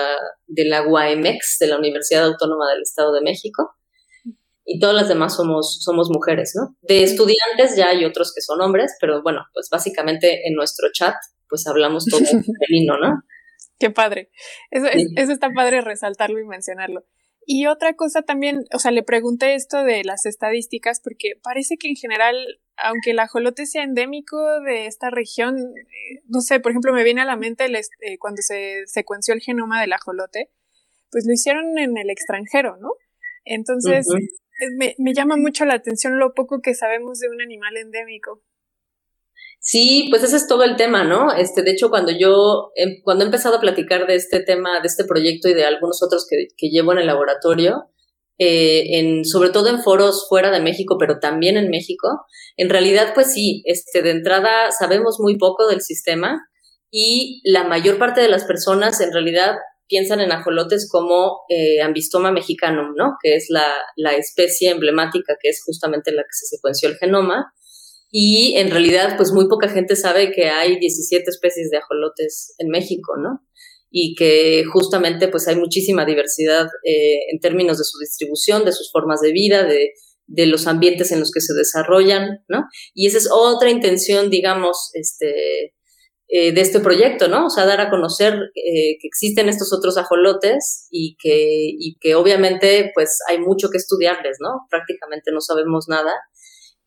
de la UAMX, de la Universidad Autónoma del Estado de México y todas las demás somos, somos mujeres, ¿no? De estudiantes ya hay otros que son hombres, pero bueno, pues básicamente en nuestro chat pues hablamos todo femenino, ¿no?
Qué padre. Eso, eso está padre resaltarlo y mencionarlo. Y otra cosa también, o sea, le pregunté esto de las estadísticas porque parece que en general, aunque el ajolote sea endémico de esta región, eh, no sé, por ejemplo, me viene a la mente el, eh, cuando se secuenció el genoma del ajolote, pues lo hicieron en el extranjero, ¿no? Entonces, me, me llama mucho la atención lo poco que sabemos de un animal endémico.
Sí, pues ese es todo el tema, ¿no? Este, de hecho, cuando yo, em, cuando he empezado a platicar de este tema, de este proyecto y de algunos otros que, que llevo en el laboratorio, eh, sobre todo en foros fuera de México, pero también en México, en realidad, pues sí, este, de entrada sabemos muy poco del sistema y la mayor parte de las personas en realidad piensan en ajolotes como eh, Ambistoma mexicanum, ¿no? Que es la, la, especie emblemática que es justamente la que se secuenció el genoma. Y en realidad, pues muy poca gente sabe que hay 17 especies de ajolotes en México, ¿no? Y que justamente pues hay muchísima diversidad eh, en términos de su distribución, de sus formas de vida, de, de los ambientes en los que se desarrollan, ¿no? Y esa es otra intención, digamos, este, eh, de este proyecto, ¿no? O sea, dar a conocer eh, que existen estos otros ajolotes y que, y que obviamente pues hay mucho que estudiarles, ¿no? Prácticamente no sabemos nada.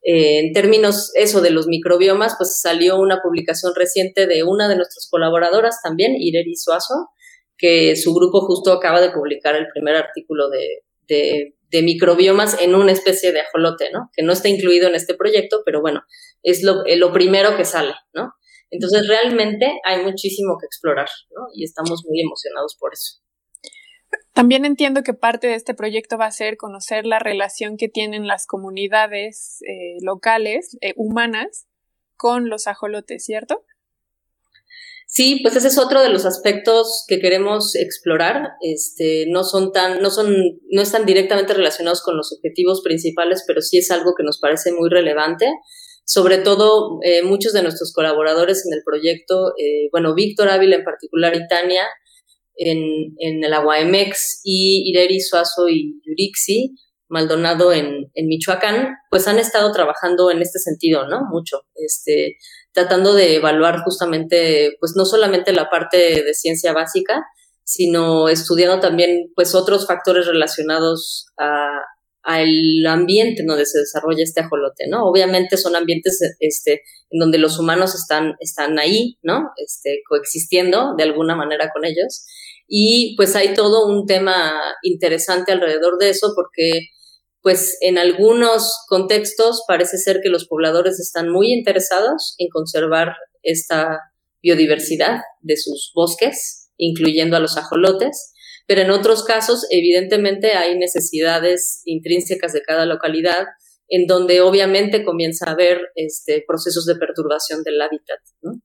Eh, en términos eso de los microbiomas, pues salió una publicación reciente de una de nuestras colaboradoras también, Ireri Suazo, que su grupo justo acaba de publicar el primer artículo de, de, de microbiomas en una especie de ajolote, ¿no? Que no está incluido en este proyecto, pero bueno, es lo, lo primero que sale, ¿no? Entonces realmente hay muchísimo que explorar, ¿no? Y estamos muy emocionados por eso.
También entiendo que parte de este proyecto va a ser conocer la relación que tienen las comunidades eh, locales, eh, humanas, con los ajolotes, ¿cierto?
Sí, pues ese es otro de los aspectos que queremos explorar. Este, no son tan, no son, no están directamente relacionados con los objetivos principales, pero sí es algo que nos parece muy relevante sobre todo eh, muchos de nuestros colaboradores en el proyecto, bueno, Víctor Ávila en particular y Tania en, en el AguaMX y Ireri Suazo y Yurixi, Maldonado en, en, Michoacán, pues han estado trabajando en este sentido, ¿no? Mucho, este, tratando de evaluar justamente, pues no solamente la parte de ciencia básica, sino estudiando también, pues otros factores relacionados a, al ambiente en donde se desarrolla este ajolote, ¿no? Obviamente son ambientes este, en donde los humanos están, están ahí, ¿no? Este, coexistiendo de alguna manera con ellos. Y pues hay todo un tema interesante alrededor de eso porque pues en algunos contextos parece ser que los pobladores están muy interesados en conservar esta biodiversidad de sus bosques, incluyendo a los ajolotes, pero en otros casos, evidentemente, hay necesidades intrínsecas de cada localidad en donde obviamente comienza a haber este, procesos de perturbación del hábitat, ¿no?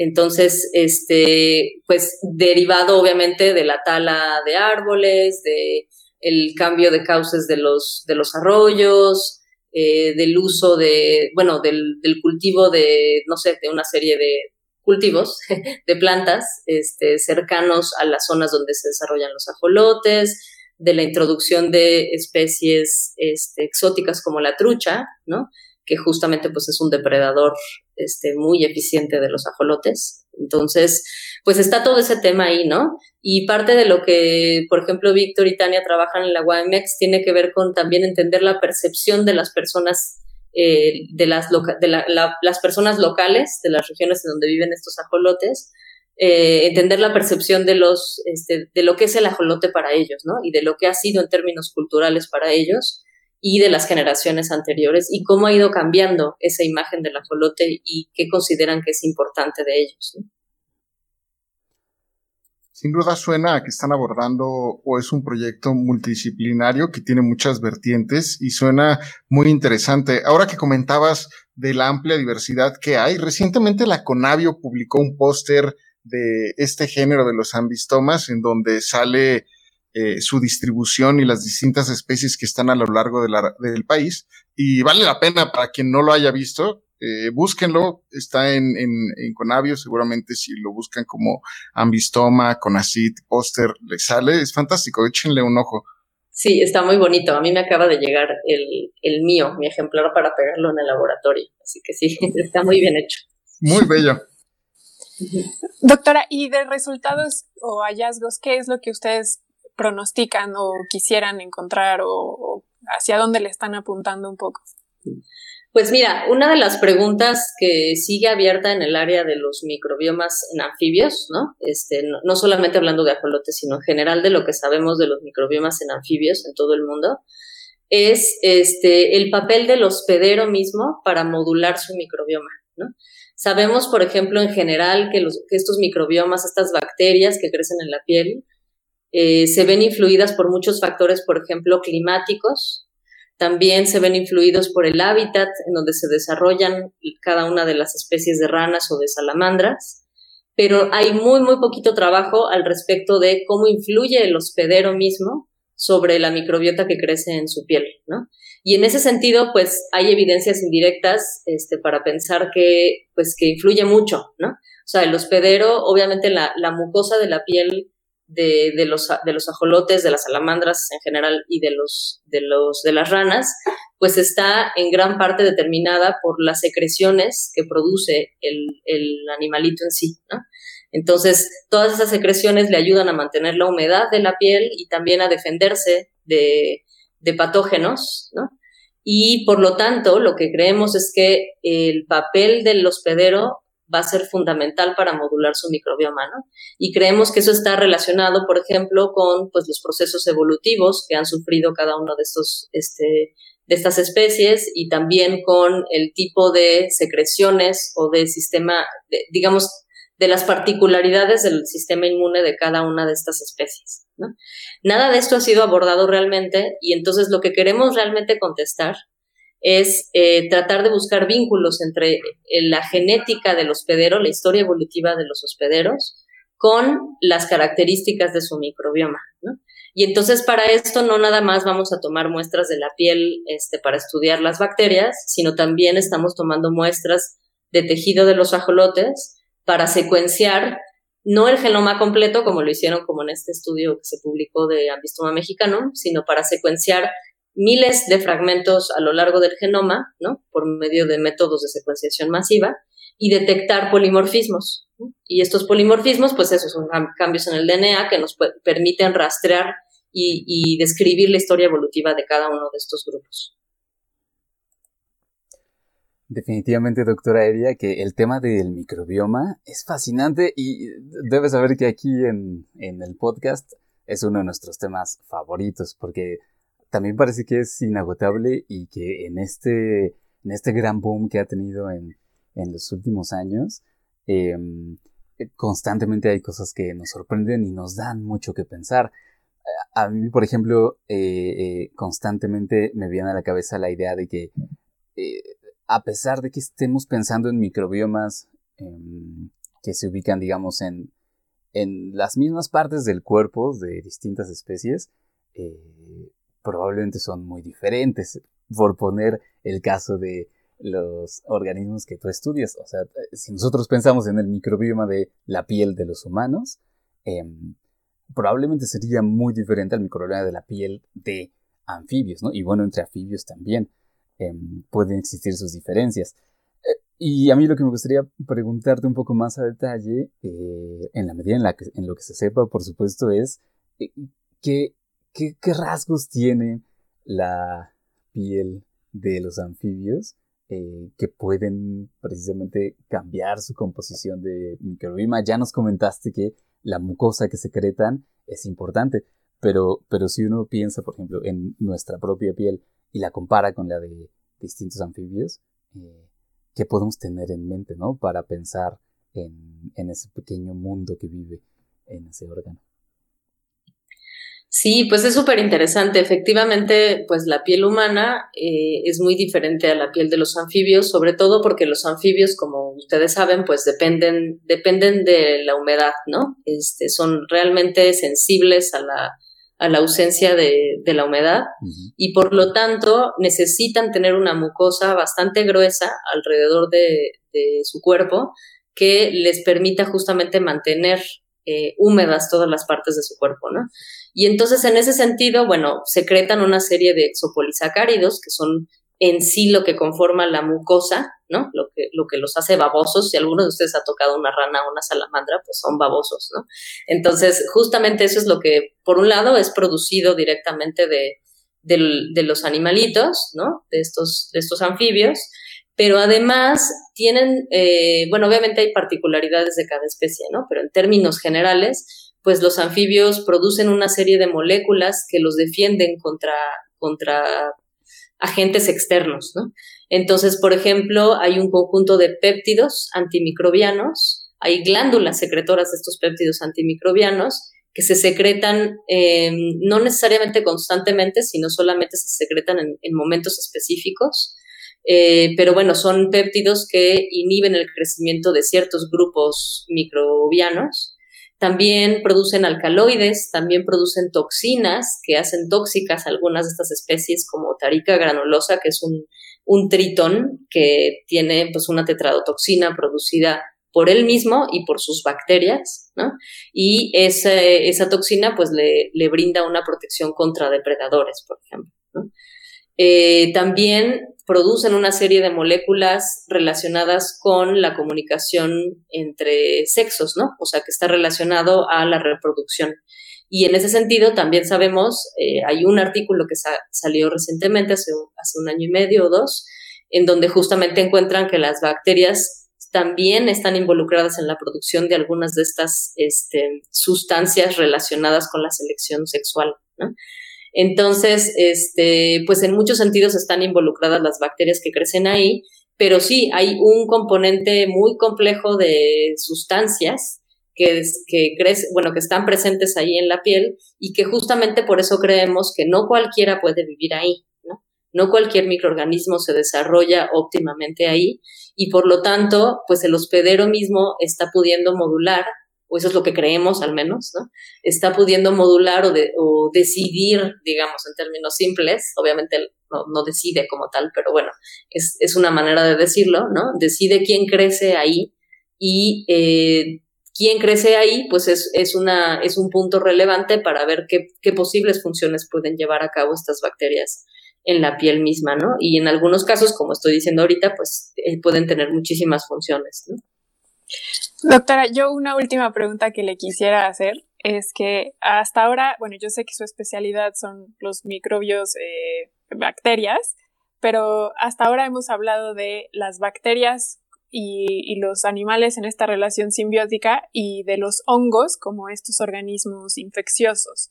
Entonces, este, pues derivado obviamente de la tala de árboles, de el cambio de cauces de los, de los arroyos, eh, del uso de, bueno, del, del cultivo de, no sé, de una serie de, cultivos de plantas este, cercanos a las zonas donde se desarrollan los ajolotes, de la introducción de especies este, exóticas como la trucha, ¿no? Que justamente pues es un depredador este, muy eficiente de los ajolotes. Entonces, pues está todo ese tema ahí, ¿no? Y parte de lo que, por ejemplo, Víctor y Tania trabajan en la UAMX tiene que ver con también entender la percepción de las personas eh, de, las, de las personas locales, de las regiones en donde viven estos ajolotes, eh, entender la percepción de, los, este, de lo que es el ajolote para ellos, ¿no? Y de lo que ha sido en términos culturales para ellos y de las generaciones anteriores y cómo ha ido cambiando esa imagen del ajolote y qué consideran que es importante de ellos.
Sin duda suena a que están abordando o es un proyecto multidisciplinario que tiene muchas vertientes y suena muy interesante. Ahora que comentabas de la amplia diversidad que hay, recientemente la Conavio publicó un póster de este género de los ambistomas en donde sale eh, su distribución y las distintas especies que están a lo largo del país. Y vale la pena para quien no lo haya visto eh, búsquenlo, está en, en, en, Conavio, seguramente si lo buscan como Ambistoma, Conacit, Póster, les sale, es fantástico, échenle un ojo.
Sí, está muy bonito, a mí me acaba de llegar el, el mío, mi ejemplar para pegarlo en el laboratorio, así que sí, está muy bien hecho.
Muy bello.
Doctora, ¿y de resultados o hallazgos, qué es lo que ustedes pronostican o quisieran encontrar o, hacia dónde le están apuntando un poco?
Pues mira, una de las preguntas que sigue abierta en el área de los microbiomas en anfibios, ¿no? Este, no, solamente hablando de ajolotes, sino en general de lo que sabemos de los microbiomas en anfibios en todo el mundo, es este, el papel del hospedero mismo para modular su microbioma, ¿no? Sabemos, por ejemplo, en general que, los, que estos microbiomas, estas bacterias que crecen en la piel, eh, se ven influidas por muchos factores, por ejemplo, climáticos, también se ven influidos por el hábitat en donde se desarrollan cada una de las especies de ranas o de salamandras, pero hay muy, muy poquito trabajo al respecto de cómo influye el hospedero mismo sobre la microbiota que crece en su piel, ¿no? Y en ese sentido, pues hay evidencias indirectas este, para pensar que, pues, que influye mucho, ¿no? O sea, el hospedero, obviamente la, la mucosa de la piel de, de, los, de los ajolotes, de las salamandras en general y de, los, de, los, de las ranas, pues está en gran parte determinada por las secreciones que produce el, el animalito en sí. Entonces, todas esas secreciones le ayudan a mantener la humedad de la piel y también a defenderse de, de patógenos, ¿no? Y por lo tanto, lo que creemos es que el papel del hospedero va a ser fundamental para modular su microbioma, ¿no? Y creemos que eso está relacionado, por ejemplo, con pues, los procesos evolutivos que han sufrido cada uno de estos, este, de estas especies y también con el tipo de secreciones o de sistema, digamos, de las particularidades del sistema inmune de cada una de estas especies. ¿no? Nada de esto ha sido abordado realmente y entonces lo que queremos realmente contestar es eh, tratar de buscar vínculos entre eh, la genética del hospedero, la historia evolutiva de los hospederos, con las características de su microbioma. ¿no? Y entonces para esto no nada más vamos a tomar muestras de la piel este, para estudiar las bacterias, sino también estamos tomando muestras de tejido de los ajolotes para secuenciar no el genoma completo, como lo hicieron como en este estudio que se publicó de Ambistoma mexicano, sino para secuenciar miles de fragmentos a lo largo del genoma, ¿no? Por medio de métodos de secuenciación masiva y detectar polimorfismos. Y estos polimorfismos, pues esos son cambios en el DNA que nos permiten rastrear y, describir la historia evolutiva de cada uno de estos grupos.
Definitivamente, doctora Eria, que el tema del microbioma es fascinante y debes saber que aquí en, el podcast es uno de nuestros temas favoritos porque también parece que es inagotable y que en este, en este gran boom que ha tenido en, en los últimos años, em, constantemente hay cosas que nos sorprenden y nos dan mucho que pensar. A mí, por ejemplo, eh, eh, constantemente me viene a la cabeza la idea de que eh, a pesar de que estemos pensando en microbiomas em, que se ubican, digamos, en, en, las mismas partes del cuerpo de distintas especies, probablemente son muy diferentes. Por poner el caso de los organismos que tú estudias. O sea, si nosotros pensamos en el microbioma de la piel de los humanos, em, probablemente sería muy diferente al microbioma de la piel de anfibios, ¿no? Y bueno, entre anfibios también. Em, pueden existir sus diferencias. Eh, y a mí lo que me gustaría preguntarte un poco más a detalle, eh, en la medida en, la que, en lo que se sepa, por supuesto, es eh, ¿qué, rasgos tiene la piel de los anfibios que pueden precisamente cambiar su composición de microbioma. Ya nos comentaste que la mucosa que secretan es importante, pero, pero si uno piensa, por ejemplo, en nuestra propia piel, y la compara con la de distintos anfibios, eh, ¿qué podemos tener en mente, ¿no? Para pensar en, en ese pequeño mundo que vive en ese órgano.
Sí, pues es súper interesante. Efectivamente, pues la piel humana eh, es muy diferente a la piel de los anfibios, sobre todo porque los anfibios, como ustedes saben, pues dependen, dependen de la humedad, ¿no? Este, son realmente sensibles a la, a la ausencia de, la humedad y por lo tanto necesitan tener una mucosa bastante gruesa alrededor de, su cuerpo que les permita justamente mantener eh, húmedas todas las partes de su cuerpo, ¿no? Y entonces en ese sentido, bueno, secretan una serie de exopolisacáridos que son en sí lo que conforma la mucosa, ¿no? Lo que, lo que los hace babosos. Si alguno de ustedes ha tocado una rana o una salamandra, pues son babosos, ¿no? Entonces, justamente eso es lo que, por un lado, es producido directamente de, de, los animalitos, ¿no? De estos, de estos anfibios, pero además tienen, eh, bueno, obviamente hay particularidades de cada especie, ¿no? Pero en términos generales, pues los anfibios producen una serie de moléculas que los defienden contra, contra agentes externos, ¿no? Entonces, por ejemplo, hay un conjunto de péptidos antimicrobianos, hay glándulas secretoras de estos péptidos antimicrobianos que se secretan em, no necesariamente constantemente, sino solamente se secretan en, momentos específicos. Eh, pero bueno, son péptidos que inhiben el crecimiento de ciertos grupos microbianos también producen alcaloides, también producen toxinas que hacen tóxicas algunas de estas especies como Tarica granulosa, que es un, tritón que tiene pues una tetradotoxina producida por él mismo y por sus bacterias, ¿no? Y esa toxina pues le, le, brinda una protección contra depredadores, por ejemplo, ¿no? Eh, también producen una serie de moléculas relacionadas con la comunicación entre sexos, ¿no? O sea, que está relacionado a la reproducción. Y en ese sentido, también sabemos, eh, hay un artículo que salió recientemente, hace un, año y medio o dos, en donde justamente encuentran que las bacterias también están involucradas en la producción de algunas de estas este, sustancias relacionadas con la selección sexual. ¿no? Entonces, este, pues en muchos sentidos están involucradas las bacterias que crecen ahí, pero sí hay un componente muy complejo de sustancias que, que, bueno, que están presentes ahí en la piel y que justamente por eso creemos que no cualquiera puede vivir ahí, ¿no? No cualquier microorganismo se desarrolla óptimamente ahí y por lo tanto, pues el hospedero mismo está pudiendo modular o eso es lo que creemos al menos, ¿no? Está pudiendo modular o, de, o decidir, digamos, en términos simples, obviamente no, no decide como tal, pero bueno, es, una manera de decirlo, ¿no? Decide quién crece ahí y eh, quién crece ahí, pues es, es, una, es un punto relevante para ver qué, qué posibles funciones pueden llevar a cabo estas bacterias en la piel misma, ¿no? Y en algunos casos, como estoy diciendo ahorita, pues eh, pueden tener muchísimas funciones, ¿no?
Doctora, yo una última pregunta que le quisiera hacer es que hasta ahora, bueno, yo sé que su especialidad son los microbios, eh, bacterias, pero hasta ahora hemos hablado de las bacterias y, los animales en esta relación simbiótica y de los hongos como estos organismos infecciosos.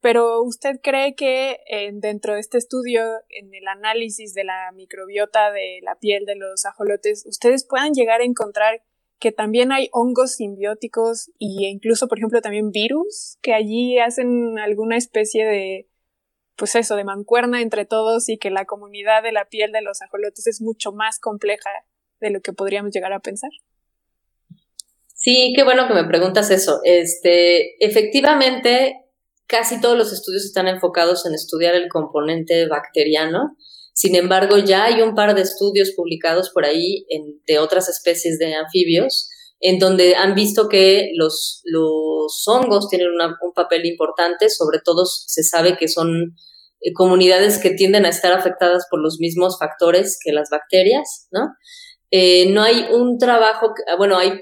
Pero ¿usted cree que eh, dentro de este estudio, en el análisis de la microbiota de la piel de los ajolotes, ustedes puedan llegar a encontrar que también hay hongos simbióticos e incluso, por ejemplo, también virus que allí hacen alguna especie de, pues eso, de mancuerna entre todos y que la comunidad de la piel de los ajolotes es mucho más compleja de lo que podríamos llegar a pensar.
Sí, qué bueno que me preguntas eso. Este, efectivamente, casi todos los estudios están enfocados en estudiar el componente bacteriano. Sin embargo, ya hay un par de estudios publicados por ahí de otras especies de anfibios en donde han visto que los, los hongos tienen un papel importante, sobre todo se sabe que son eh, comunidades que tienden a estar afectadas por los mismos factores que las bacterias, ¿no? Eh, no hay un trabajo, ah, bueno, hay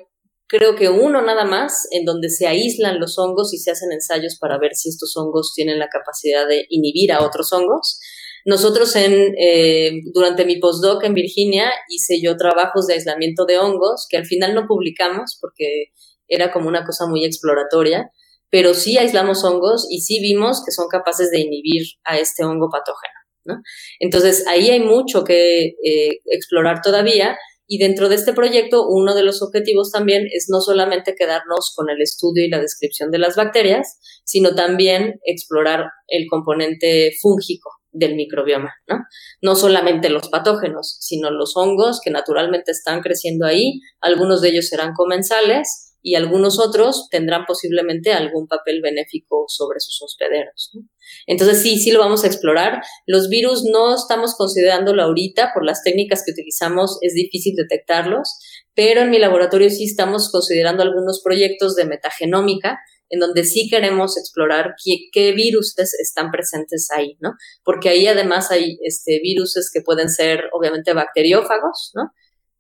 creo que uno nada más en donde se aíslan los hongos y se hacen ensayos para ver si estos hongos tienen la capacidad de inhibir a otros hongos. Nosotros en, eh, durante mi postdoc en Virginia hice yo trabajos de aislamiento de hongos que al final no publicamos porque era como una cosa muy exploratoria, pero sí aislamos hongos y sí vimos que son capaces de inhibir a este hongo patógeno. ¿no? Entonces ahí hay mucho que eh, explorar todavía y dentro de este proyecto, uno de los objetivos también es no solamente quedarnos con el estudio y la descripción de las bacterias, sino también explorar el componente fúngico del microbioma, ¿no? No solamente los patógenos, sino los hongos que naturalmente están creciendo ahí, algunos de ellos serán comensales, y algunos otros tendrán posiblemente algún papel benéfico sobre sus hospederos. Entonces sí, sí lo vamos a explorar. Los virus no estamos considerándolo ahorita por las técnicas que utilizamos, es difícil detectarlos, pero en mi laboratorio sí estamos considerando algunos proyectos de metagenómica en donde sí queremos explorar qué, qué virus están presentes ahí, ¿no? Porque ahí además hay este, virus que pueden ser obviamente bacteriófagos, ¿no?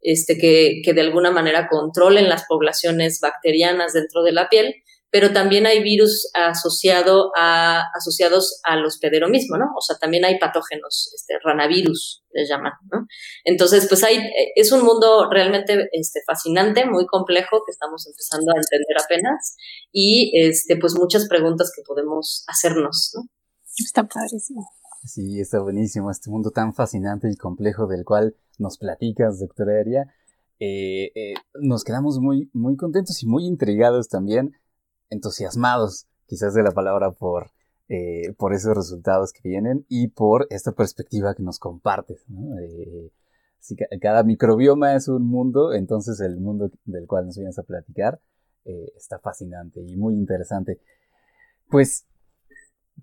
este, que, que de alguna manera controlen las poblaciones bacterianas dentro de la piel, pero también hay virus asociado a, asociados al hospedero mismo, ¿no? O sea, también hay patógenos, este, ranavirus les llaman, ¿no? Entonces, pues hay, es un mundo realmente este, fascinante, muy complejo, que estamos empezando a entender apenas, y este, pues muchas preguntas que podemos hacernos, ¿no?
Está padrísimo.
Sí, está buenísimo, este mundo tan fascinante y complejo del cual nos platicas, doctora Aria. Eh, eh, nos quedamos muy, muy contentos y muy intrigados también, entusiasmados, quizás de la palabra, por, eh, por esos resultados que vienen y por esta perspectiva que nos compartes. si cada microbioma es un mundo, entonces el mundo del cual nos vienes a platicar está fascinante y muy interesante. Pues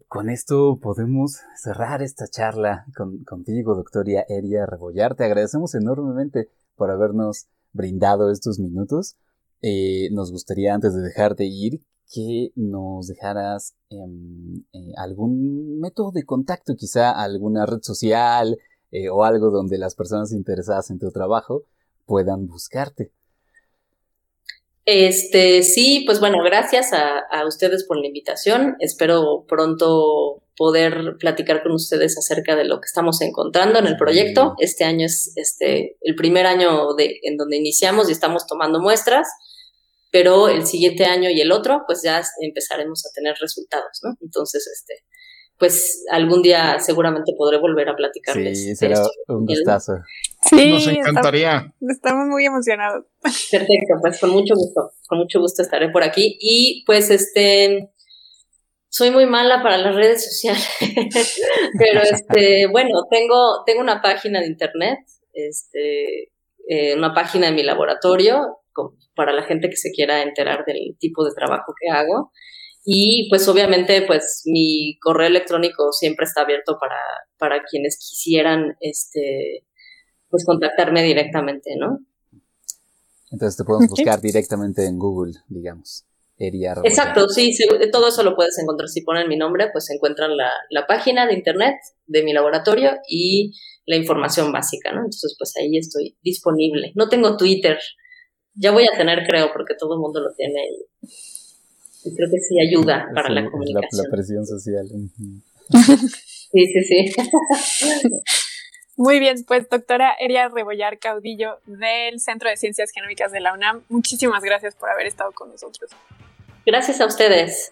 con esto podemos cerrar esta charla contigo, doctora Eria Rebollar. Te agradecemos enormemente por habernos brindado estos minutos. Eh, nos gustaría, antes de dejarte ir, que nos dejaras em, eh, algún método de contacto, quizá alguna red social eh, o algo donde las personas interesadas en tu trabajo puedan buscarte.
Este, sí, pues bueno, gracias a, ustedes por la invitación. Espero pronto poder platicar con ustedes acerca de lo que estamos encontrando en el proyecto. Este año es este el primer año de, en donde iniciamos y estamos tomando muestras, pero el siguiente año y el otro, pues ya empezaremos a tener resultados, ¿no? Entonces, este, pues algún día seguramente podré volver a platicarles.
Sí, será un gustazo.
Sí,
nos encantaría.
Estamos, muy emocionados.
Perfecto, pues con mucho gusto, con mucho gusto estaré por aquí. Y pues este, soy muy mala para las redes sociales, pero este, bueno, tengo, tengo una página de internet, este, eh, una página de mi laboratorio, para la gente que se quiera enterar del tipo de trabajo que hago. Y pues obviamente pues mi correo electrónico siempre está abierto para, para quienes quisieran este pues contactarme directamente, ¿no?
Entonces te podemos buscar directamente en Google, digamos. Eria.
Exacto, sí, todo eso lo puedes encontrar. Si ponen mi nombre, pues encuentran la, la página de internet de mi laboratorio y la información básica, ¿no? Entonces, pues ahí estoy disponible. No tengo Twitter. Ya voy a tener, creo, porque todo el mundo lo tiene. Y, y creo que sí ayuda para
Sí,
la comunicación.
la presión social.
Sí, sí, sí.
Muy bien, pues doctora Eria Rebollar Caudillo del Centro de Ciencias Genómicas de la UNAM, muchísimas gracias por haber estado con nosotros.
Gracias a ustedes.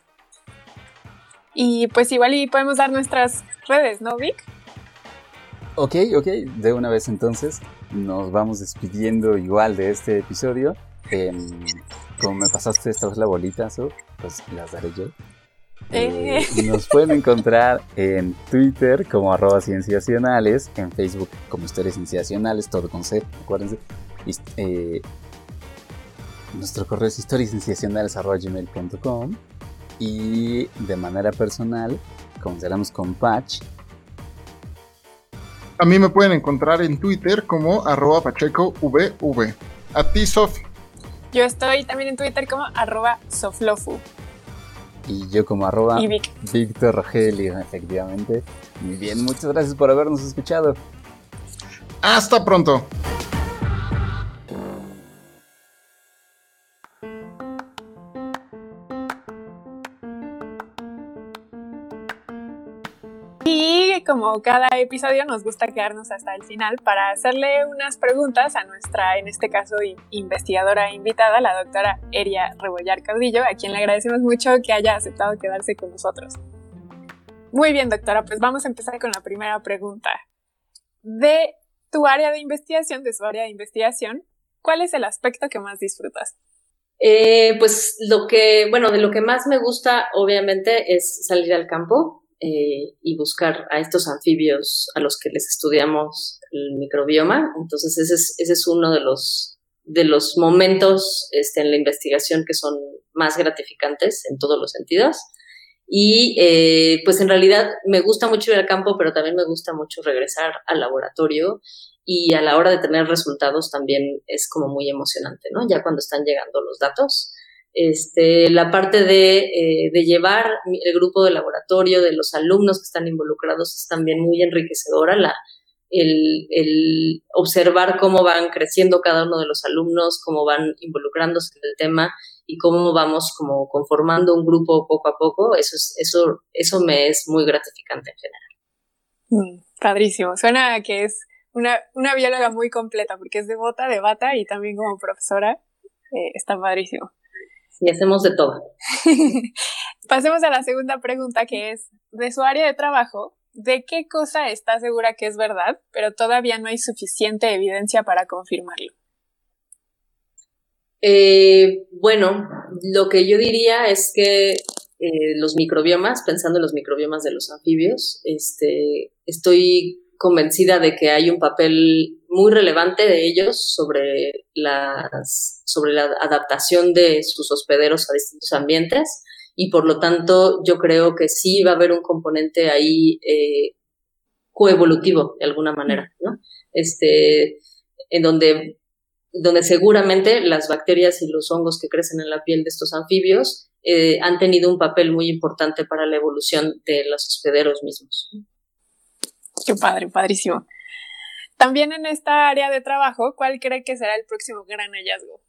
Y pues igual y podemos dar nuestras redes, ¿no, Vic?
Ok, ok, de una vez entonces nos vamos despidiendo igual de este episodio. Em, como me pasaste esta vez la bolita, Su, pues las daré yo. Eh, nos pueden encontrar en Twitter como arroba cienciacionales, en Facebook como historias cienciacionales, todo con C, acuérdense. Eh, nuestro correo es historiascienciacionales.gmail.com y de manera personal comenzaremos con Patch
A mí me pueden encontrar en Twitter como arroba pachecovv. A ti, Sof.
Yo estoy también en Twitter como arroba soflofu.
y yo como arroba
Y Vic.
Víctor Rogelio, efectivamente. Muy bien, muchas gracias por habernos escuchado.
Hasta pronto.
Como cada episodio nos gusta quedarnos hasta el final para hacerle unas preguntas a nuestra, en este caso, in- investigadora invitada, la doctora Eria Rebollar Caudillo, a quien le agradecemos mucho que haya aceptado quedarse con nosotros. Muy bien, doctora, pues vamos a empezar con la primera pregunta. De tu área de investigación, de su área de investigación, ¿cuál es el aspecto que más disfrutas?
Eh, pues lo que, bueno, de lo que más me gusta, obviamente, es salir al campo eh, y buscar a estos anfibios a los que les estudiamos el microbioma. Entonces, ese es, ese es uno de los, de los momentos este, en la investigación que son más gratificantes en todos los sentidos. Y eh, pues en realidad me gusta mucho ir al campo, pero también me gusta mucho regresar al laboratorio y a la hora de tener resultados también es como muy emocionante, ¿no? Ya cuando están llegando los datos. Este, la parte de, eh, llevar el grupo de laboratorio, de los alumnos que están involucrados, es también muy enriquecedora. El observar cómo van creciendo cada uno de los alumnos, cómo van involucrándose en el tema y cómo vamos como conformando un grupo poco a poco, eso, es, eso, eso me es muy gratificante en general.
Mm, padrísimo. Suena a que es una, una bióloga muy completa porque es devota, de bata y también como profesora. Eh, está padrísimo.
Y hacemos de todo.
Pasemos a la segunda pregunta que es, de su área de trabajo, ¿de qué cosa está segura que es verdad, pero todavía no hay suficiente evidencia para confirmarlo?
Eh, bueno, lo que yo diría es que eh, los microbiomas, pensando en los microbiomas de los anfibios, este, estoy convencida de que hay un papel muy relevante de ellos sobre, las, sobre la adaptación de sus hospederos a distintos ambientes y por lo tanto yo creo que sí va a haber un componente ahí eh, coevolutivo de alguna manera, ¿no? Este, en donde donde seguramente las bacterias y los hongos que crecen en la piel de estos anfibios eh, han tenido un papel muy importante para la evolución de los hospederos mismos.
Qué padre, padrísimo. También en esta área de trabajo, ¿cuál cree que será el próximo gran hallazgo?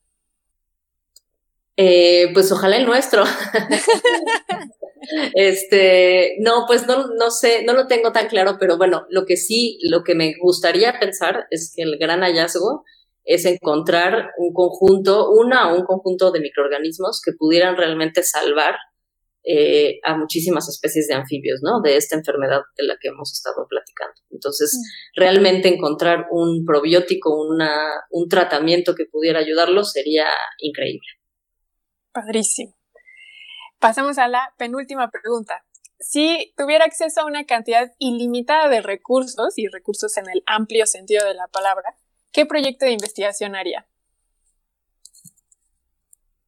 Eh, pues ojalá el nuestro. este, no, pues no, no sé, no lo tengo tan claro, pero bueno, lo que sí, lo que me gustaría pensar es que el gran hallazgo es encontrar un conjunto, una o un conjunto de microorganismos que pudieran realmente salvar eh, a muchísimas especies de anfibios, ¿no? De esta enfermedad de la que hemos estado platicando. Entonces, mm. realmente encontrar un probiótico, una, un tratamiento que pudiera ayudarlos sería increíble.
Padrísimo. Pasamos a la penúltima pregunta. Si tuviera acceso a una cantidad ilimitada de recursos, y recursos en el amplio sentido de la palabra, ¿qué proyecto de investigación haría?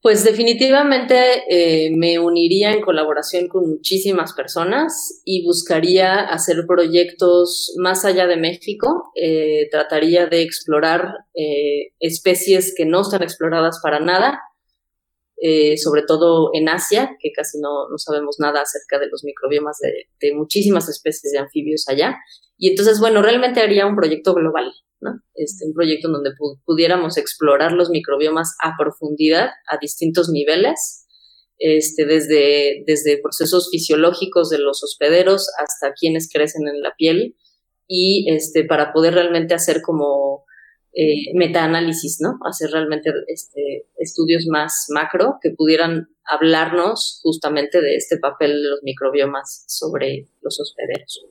Pues definitivamente eh, me uniría en colaboración con muchísimas personas y buscaría hacer proyectos más allá de México. Eh, trataría de explorar eh, especies que no están exploradas para nada eh, sobre todo en Asia, que casi no, no, sabemos nada acerca de los microbiomas de, de, muchísimas especies de anfibios allá. Y entonces, bueno, realmente haría un proyecto global, ¿no? Este, un proyecto en donde pudiéramos explorar los microbiomas a profundidad, a distintos niveles, este, desde, desde procesos fisiológicos de los hospederos hasta quienes crecen en la piel, y este, para poder realmente hacer como eh, metaanálisis, ¿no? Hacer realmente este, estudios más macro que pudieran hablarnos justamente de este papel de los microbiomas sobre los hospederos.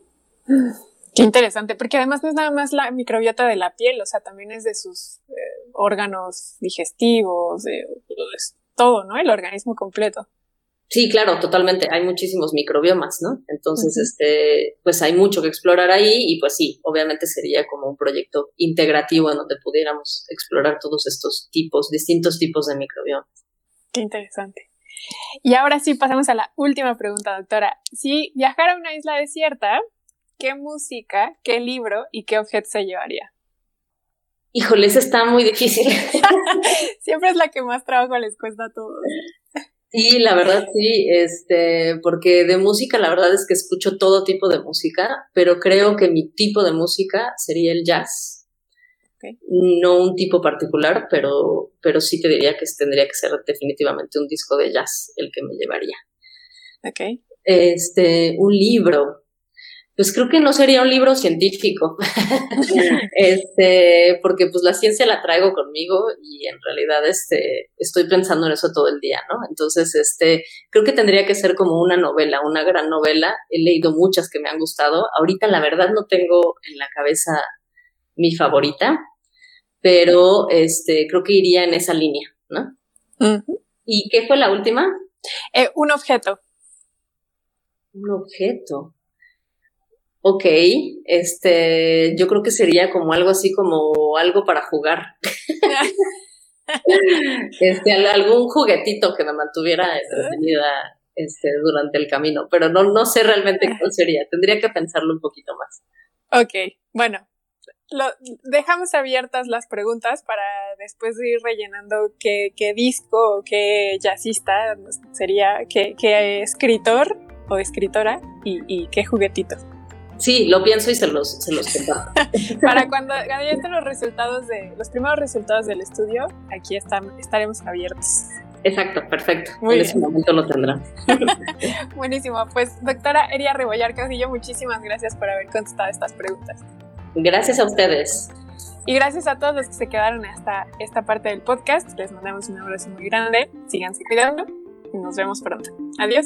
Qué interesante, porque además no es nada más la microbiota de la piel, o sea, también es de sus eh, órganos digestivos, de, todo, ¿no? El organismo completo.
Sí, claro, totalmente. Hay muchísimos microbiomas, ¿no? Entonces, este, pues hay mucho que explorar ahí y pues sí, obviamente sería como un proyecto integrativo en donde pudiéramos explorar todos estos tipos, distintos tipos de microbiomas.
Qué interesante. Y ahora sí pasamos a la última pregunta, doctora. Si viajara a una isla desierta, ¿qué música, qué libro y qué objeto se llevaría?
Híjole, eso está muy difícil.
Siempre es la que más trabajo les cuesta a todos.
Sí, la verdad sí, este, porque de música la verdad es que escucho todo tipo de música, pero creo que mi tipo de música sería el jazz. No un tipo particular, pero, pero sí te diría que tendría que ser definitivamente un disco de jazz el que me llevaría.
Ok.
Este, un libro pues creo que no sería un libro científico, este, porque pues la ciencia la traigo conmigo y en realidad este, estoy pensando en eso todo el día, ¿no? Entonces, este, creo que tendría que ser como una novela, una gran novela. He leído muchas que me han gustado. Ahorita la verdad no tengo en la cabeza mi favorita, pero este, creo que iría en esa línea, ¿no? ¿Y qué fue la última?
Eh, un objeto.
Un objeto. Ok, este, yo creo que sería como algo así como algo para jugar. este, algún juguetito que me mantuviera entretenida este, durante el camino, pero no, no sé realmente cuál sería. Tendría que pensarlo un poquito más.
Ok, bueno, lo, dejamos abiertas las preguntas para después ir rellenando qué, qué disco o qué jazzista sería, qué, qué escritor o escritora y, y qué juguetito.
Sí, lo pienso y se los, se los
Para cuando, ya estén los resultados de, los primeros resultados del estudio, aquí están, estaremos abiertos.
Exacto, perfecto. Muy en ese momento lo tendrán.
Buenísimo. Pues, doctora Eria Rebollar Casillo, muchísimas gracias por haber contestado estas preguntas.
Gracias a ustedes.
Y gracias a todos los que se quedaron hasta esta parte del podcast. Les mandamos un abrazo muy grande. Síganse cuidando y nos vemos pronto. Adiós.